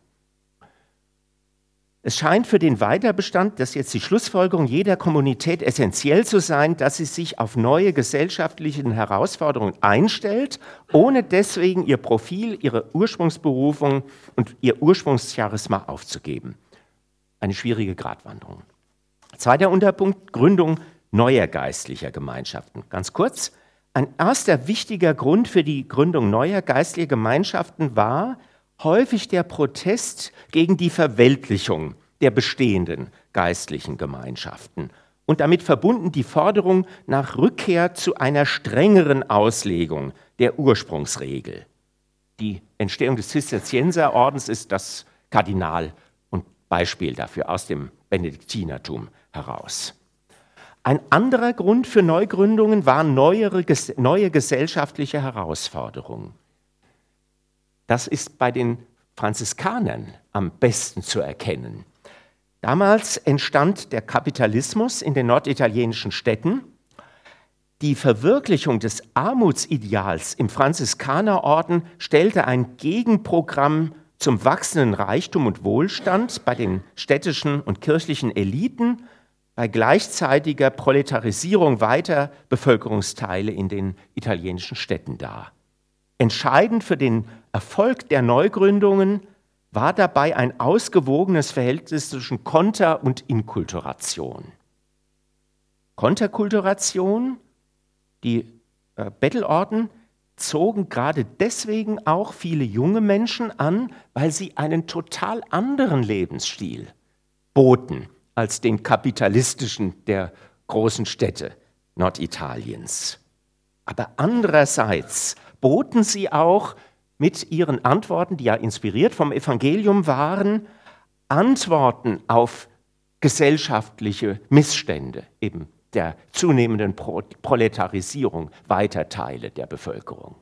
Es scheint für den Weiterbestand, das ist jetzt die Schlussfolgerung jeder Kommunität essentiell zu sein, dass sie sich auf neue gesellschaftliche Herausforderungen einstellt, ohne deswegen ihr Profil, ihre Ursprungsberufung und ihr Ursprungscharisma aufzugeben. Eine schwierige Gratwanderung. Zweiter Unterpunkt, Gründung neuer geistlicher Gemeinschaften. Ganz kurz, ein erster wichtiger Grund für die Gründung neuer geistlicher Gemeinschaften war häufig der Protest gegen die Verweltlichung der bestehenden geistlichen Gemeinschaften und damit verbunden die Forderung nach Rückkehr zu einer strengeren Auslegung der Ursprungsregel. Die Entstehung des Zisterzienserordens ist das Kardinal und Beispiel dafür aus dem Benediktinertum heraus. Ein anderer Grund für Neugründungen waren neuere, neue gesellschaftliche Herausforderungen. Das ist bei den Franziskanern am besten zu erkennen. Damals entstand der Kapitalismus in den norditalienischen Städten. Die Verwirklichung des Armutsideals im Franziskanerorden stellte ein Gegenprogramm zum wachsenden Reichtum und Wohlstand bei den städtischen und kirchlichen Eliten bei gleichzeitiger Proletarisierung weiter Bevölkerungsteile in den italienischen Städten dar. Entscheidend für den Erfolg der Neugründungen war dabei ein ausgewogenes Verhältnis zwischen Konter- und Inkulturation. Konterkulturation, die äh, Bettelorden zogen gerade deswegen auch viele junge Menschen an, weil sie einen total anderen Lebensstil boten als den kapitalistischen der großen Städte Norditaliens. Aber andererseits boten sie auch mit ihren Antworten, die ja inspiriert vom Evangelium waren, Antworten auf gesellschaftliche Missstände, eben der zunehmenden Proletarisierung weiter Teile der Bevölkerung.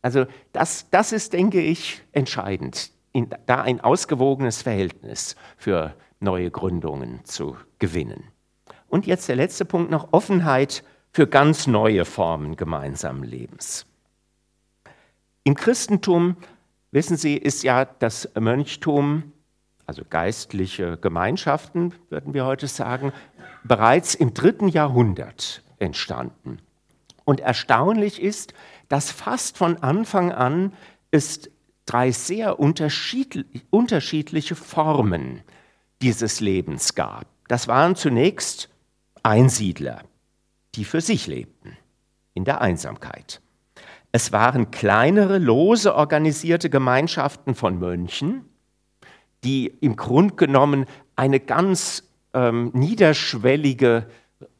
Also das, das ist, denke ich, entscheidend, da ein ausgewogenes Verhältnis für neue Gründungen zu gewinnen. Und jetzt der letzte Punkt noch, Offenheit für ganz neue Formen gemeinsamen Lebens. Im Christentum, wissen Sie, ist ja das Mönchtum, also geistliche Gemeinschaften, würden wir heute sagen, bereits im dritten Jahrhundert entstanden. Und erstaunlich ist, dass fast von Anfang an es drei sehr unterschiedliche Formen dieses Lebens gab. Das waren zunächst Einsiedler, die für sich lebten, in der Einsamkeit. Es waren kleinere, lose organisierte Gemeinschaften von Mönchen, die im Grunde genommen eine ganz ähm, niederschwellige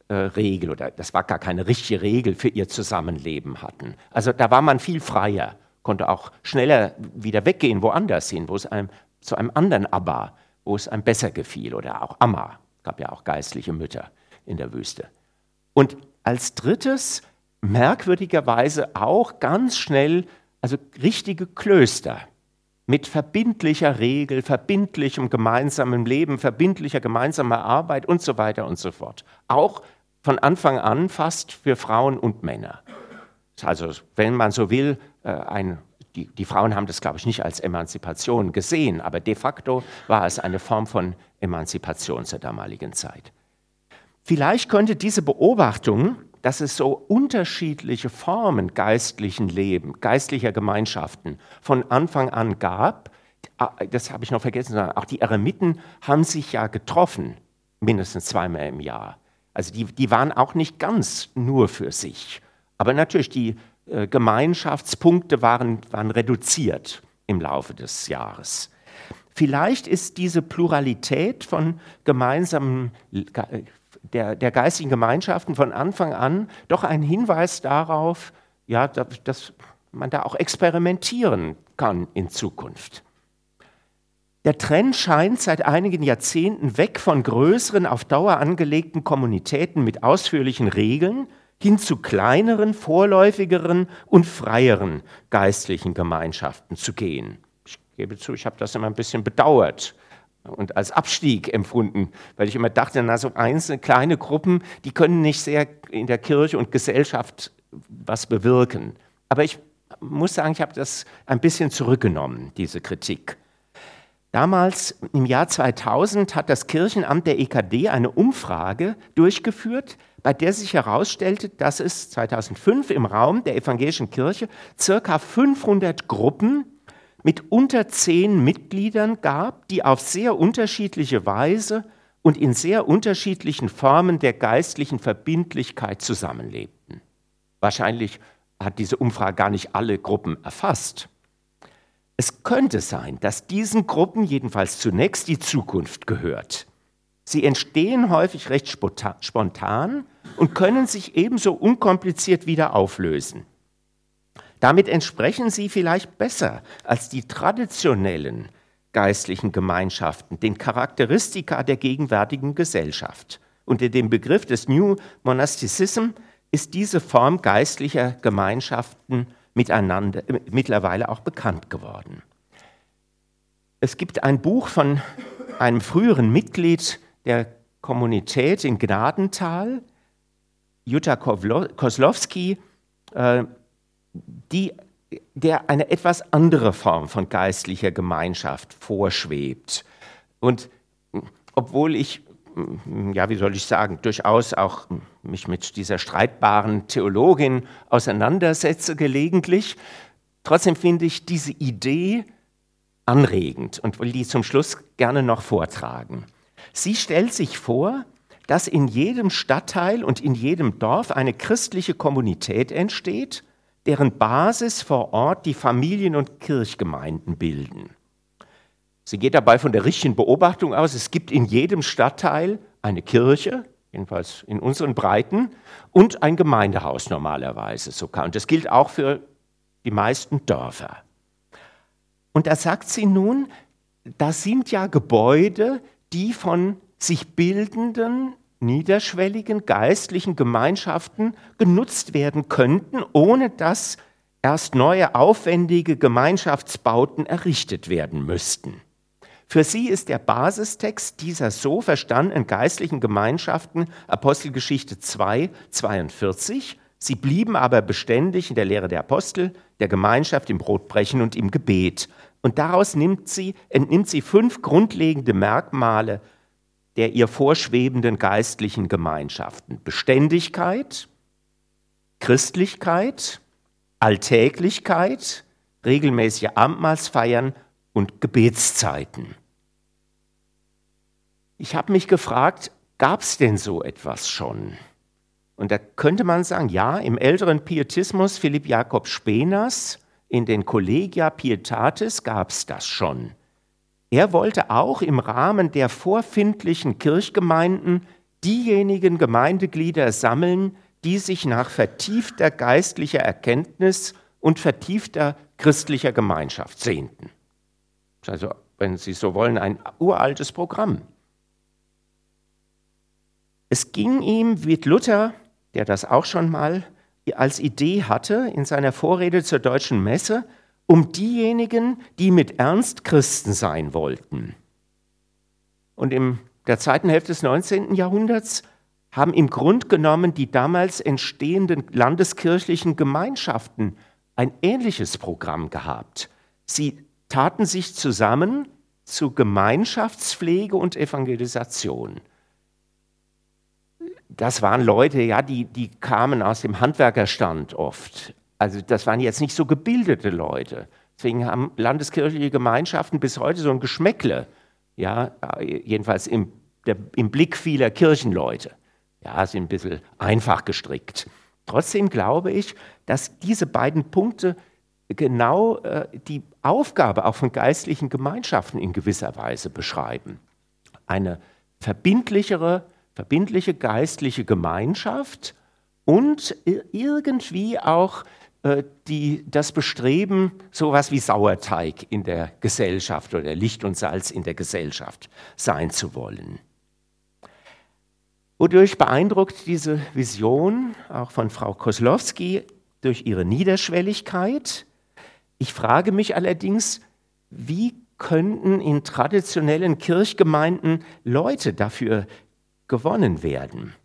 äh, Regel oder das war gar keine richtige Regel für ihr Zusammenleben hatten. Also da war man viel freier, konnte auch schneller wieder weggehen, woanders hin, wo es einem zu einem anderen Abba, wo es einem besser gefiel oder auch Amma. Gab ja auch geistliche Mütter in der Wüste. Und als drittes merkwürdigerweise auch ganz schnell, also richtige Klöster mit verbindlicher Regel, verbindlichem gemeinsamen Leben, verbindlicher gemeinsamer Arbeit und so weiter und so fort. Auch von Anfang an fast für Frauen und Männer. Also wenn man so will, äh, ein, die, die Frauen haben das, glaube ich, nicht als Emanzipation gesehen, aber de facto war es eine Form von Emanzipation zur damaligen Zeit. Vielleicht könnte diese Beobachtung dass es so unterschiedliche Formen geistlichen Leben, geistlicher Gemeinschaften von Anfang an gab. Ah, das habe ich noch vergessen, auch die Eremiten haben sich ja getroffen, mindestens zweimal im Jahr. Also die, die waren auch nicht ganz nur für sich. Aber natürlich, die äh, Gemeinschaftspunkte waren, waren reduziert im Laufe des Jahres. Vielleicht ist diese Pluralität von gemeinsamen der, der geistigen Gemeinschaften von Anfang an doch ein Hinweis darauf, ja, dass man da auch experimentieren kann in Zukunft. Der Trend scheint seit einigen Jahrzehnten weg von größeren, auf Dauer angelegten Kommunitäten mit ausführlichen Regeln hin zu kleineren, vorläufigeren und freieren geistlichen Gemeinschaften zu gehen. Ich gebe zu, ich habe das immer ein bisschen bedauert und als Abstieg empfunden, weil ich immer dachte, na so einzelne kleine Gruppen, die können nicht sehr in der Kirche und Gesellschaft was bewirken. Aber ich muss sagen, ich habe das ein bisschen zurückgenommen, diese Kritik. Damals, im Jahr 2000, hat das Kirchenamt der EKD eine Umfrage durchgeführt, bei der sich herausstellte, dass es 2005 im Raum der evangelischen Kirche circa 500 Gruppen mit unter zehn Mitgliedern gab, die auf sehr unterschiedliche Weise und in sehr unterschiedlichen Formen der geistlichen Verbindlichkeit zusammenlebten. Wahrscheinlich hat diese Umfrage gar nicht alle Gruppen erfasst. Es könnte sein, dass diesen Gruppen jedenfalls zunächst die Zukunft gehört. Sie entstehen häufig recht spontan und können sich ebenso unkompliziert wieder auflösen. Damit entsprechen sie vielleicht besser als die traditionellen geistlichen Gemeinschaften den Charakteristika der gegenwärtigen Gesellschaft. Unter dem Begriff des New Monasticism ist diese Form geistlicher Gemeinschaften miteinander, mittlerweile auch bekannt geworden. Es gibt ein Buch von einem früheren Mitglied der Kommunität in Gnadental, Jutta Koslowski, äh, die, der eine etwas andere Form von geistlicher Gemeinschaft vorschwebt. Und obwohl ich, ja, wie soll ich sagen, durchaus auch mich mit dieser streitbaren Theologin auseinandersetze gelegentlich, trotzdem finde ich diese Idee anregend und will die zum Schluss gerne noch vortragen. Sie stellt sich vor, dass in jedem Stadtteil und in jedem Dorf eine christliche Kommunität entsteht, deren Basis vor Ort die Familien- und Kirchgemeinden bilden. Sie geht dabei von der richtigen Beobachtung aus, es gibt in jedem Stadtteil eine Kirche, jedenfalls in unseren Breiten, und ein Gemeindehaus normalerweise sogar. Und das gilt auch für die meisten Dörfer. Und da sagt sie nun, das sind ja Gebäude, die von sich bildenden niederschwelligen geistlichen Gemeinschaften genutzt werden könnten, ohne dass erst neue aufwendige Gemeinschaftsbauten errichtet werden müssten. Für sie ist der Basistext dieser so verstandenen geistlichen Gemeinschaften Apostelgeschichte 2, 42. Sie blieben aber beständig in der Lehre der Apostel, der Gemeinschaft, im Brotbrechen und im Gebet. Und daraus nimmt sie, entnimmt sie fünf grundlegende Merkmale der ihr vorschwebenden geistlichen Gemeinschaften. Beständigkeit, Christlichkeit, Alltäglichkeit, regelmäßige Abendmahlsfeiern und Gebetszeiten. Ich habe mich gefragt, gab es denn so etwas schon? Und da könnte man sagen, ja, im älteren Pietismus Philipp Jakob Speners, in den Collegia Pietatis gab es das schon. Er wollte auch im Rahmen der vorfindlichen Kirchgemeinden diejenigen Gemeindeglieder sammeln, die sich nach vertiefter geistlicher Erkenntnis und vertiefter christlicher Gemeinschaft sehnten. Also, wenn Sie so wollen, ein uraltes Programm. Es ging ihm, wie Luther, der das auch schon mal als Idee hatte in seiner Vorrede zur deutschen Messe, um diejenigen, die mit Ernst Christen sein wollten. Und in der zweiten Hälfte des 19. Jahrhunderts haben im Grunde genommen die damals entstehenden landeskirchlichen Gemeinschaften ein ähnliches Programm gehabt. Sie taten sich zusammen zu Gemeinschaftspflege und Evangelisation. Das waren Leute, ja, die, die kamen aus dem Handwerkerstand oft. Also das waren jetzt nicht so gebildete Leute. Deswegen haben landeskirchliche Gemeinschaften bis heute so ein Geschmäckle, ja, jedenfalls im, der, im Blick vieler Kirchenleute. Ja, sind ein bisschen einfach gestrickt. Trotzdem glaube ich, dass diese beiden Punkte genau äh, die Aufgabe auch von geistlichen Gemeinschaften in gewisser Weise beschreiben. Eine verbindlichere, verbindliche geistliche Gemeinschaft und irgendwie auch äh, die, das Bestreben, sowas wie Sauerteig in der Gesellschaft oder Licht und Salz in der Gesellschaft sein zu wollen. Wodurch beeindruckt diese Vision auch von Frau Koslowski durch ihre Niederschwelligkeit. Ich frage mich allerdings, wie könnten in traditionellen Kirchgemeinden Leute dafür gewonnen werden?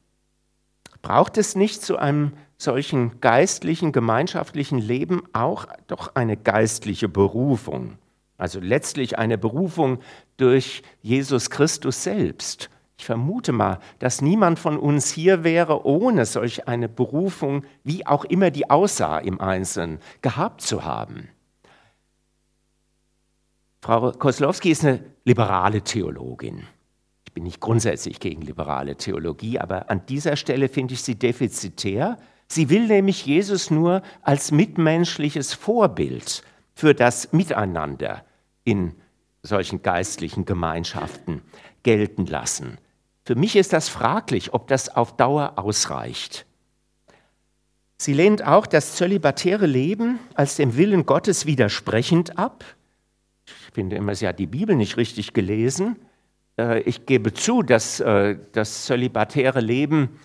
Braucht es nicht zu einem solchen geistlichen, gemeinschaftlichen Leben auch doch eine geistliche Berufung? Also letztlich eine Berufung durch Jesus Christus selbst. Ich vermute mal, dass niemand von uns hier wäre, ohne solch eine Berufung, wie auch immer die aussah im Einzelnen, gehabt zu haben. Frau Koslowski ist eine liberale Theologin. Ich bin nicht grundsätzlich gegen liberale Theologie, aber an dieser Stelle finde ich sie defizitär. Sie will nämlich Jesus nur als mitmenschliches Vorbild für das Miteinander in solchen geistlichen Gemeinschaften gelten lassen. Für mich ist das fraglich, ob das auf Dauer ausreicht. Sie lehnt auch das zölibatäre Leben als dem Willen Gottes widersprechend ab. Ich finde immer, sie hat die Bibel nicht richtig gelesen. Äh, ich gebe zu, dass äh, das zölibatäre Leben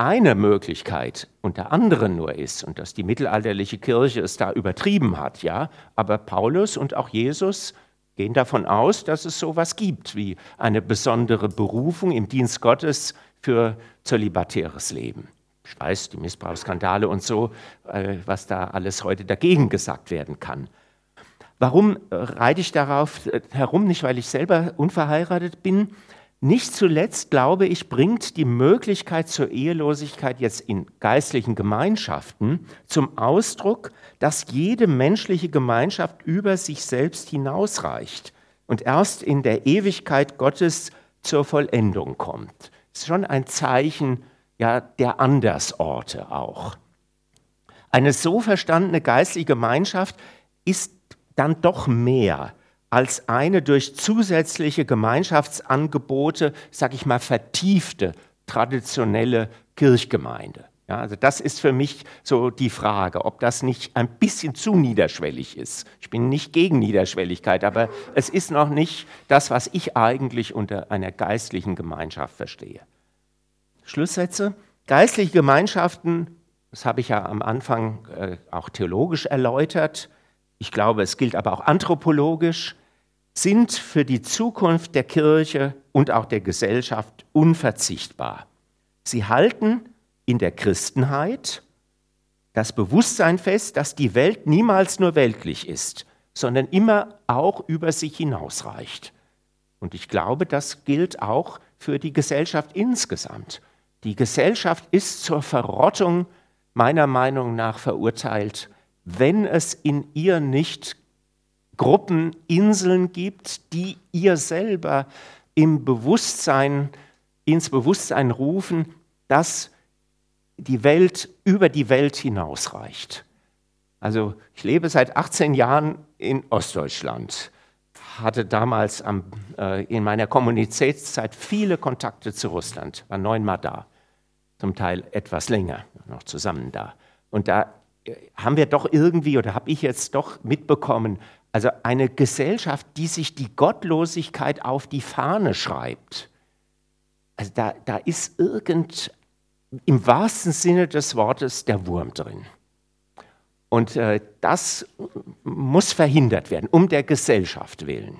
eine Möglichkeit unter anderem nur ist und dass die mittelalterliche Kirche es da übertrieben hat, ja. Aber Paulus und auch Jesus gehen davon aus, dass es sowas gibt wie eine besondere Berufung im Dienst Gottes für zölibatäres Leben. Ich weiß, die Missbrauchsskandale und so, äh, was da alles heute dagegen gesagt werden kann. Warum reite ich darauf äh, herum? Nicht, weil ich selber unverheiratet bin, nicht zuletzt, glaube ich, bringt die Möglichkeit zur Ehelosigkeit jetzt in geistlichen Gemeinschaften zum Ausdruck, dass jede menschliche Gemeinschaft über sich selbst hinausreicht und erst in der Ewigkeit Gottes zur Vollendung kommt. Das ist schon ein Zeichen ja, der Andersorte auch. Eine so verstandene geistliche Gemeinschaft ist dann doch mehr als eine durch zusätzliche Gemeinschaftsangebote, sag ich mal, vertiefte traditionelle Kirchgemeinde. Ja, also das ist für mich so die Frage, ob das nicht ein bisschen zu niederschwellig ist. Ich bin nicht gegen Niederschwelligkeit, aber es ist noch nicht das, was ich eigentlich unter einer geistlichen Gemeinschaft verstehe. Schlusssätze. Geistliche Gemeinschaften, das habe ich ja am Anfang äh, auch theologisch erläutert, ich glaube, es gilt aber auch anthropologisch, sind für die Zukunft der Kirche und auch der Gesellschaft unverzichtbar. Sie halten in der Christenheit das Bewusstsein fest, dass die Welt niemals nur weltlich ist, sondern immer auch über sich hinausreicht. Und ich glaube, das gilt auch für die Gesellschaft insgesamt. Die Gesellschaft ist zur Verrottung meiner Meinung nach verurteilt, wenn es in ihr nicht Gruppen, Inseln gibt, die ihr selber im Bewusstsein, ins Bewusstsein rufen, dass die Welt über die Welt hinausreicht. Also ich lebe seit 18 Jahren in Ostdeutschland, hatte damals am, äh, in meiner Kommunitätszeit viele Kontakte zu Russland, war neunmal da, zum Teil etwas länger, noch zusammen da. Und da äh, haben wir doch irgendwie, oder habe ich jetzt doch mitbekommen, also eine Gesellschaft, die sich die Gottlosigkeit auf die Fahne schreibt. Also da, da ist irgend, im wahrsten Sinne des Wortes, der Wurm drin. Und äh, das muss verhindert werden, um der Gesellschaft willen.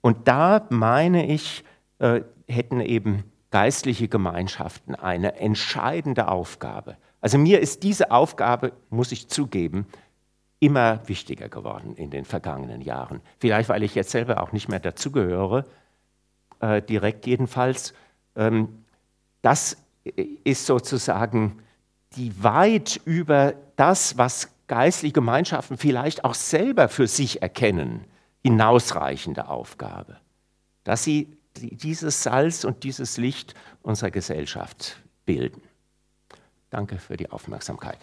Und da meine ich, äh, hätten eben geistliche Gemeinschaften eine entscheidende Aufgabe. Also mir ist diese Aufgabe, muss ich zugeben, immer wichtiger geworden in den vergangenen Jahren. Vielleicht, weil ich jetzt selber auch nicht mehr dazugehöre, äh, direkt jedenfalls. Ähm, das ist sozusagen die weit über das, was geistliche Gemeinschaften vielleicht auch selber für sich erkennen, hinausreichende Aufgabe. Dass sie dieses Salz und dieses Licht unserer Gesellschaft bilden. Danke für die Aufmerksamkeit.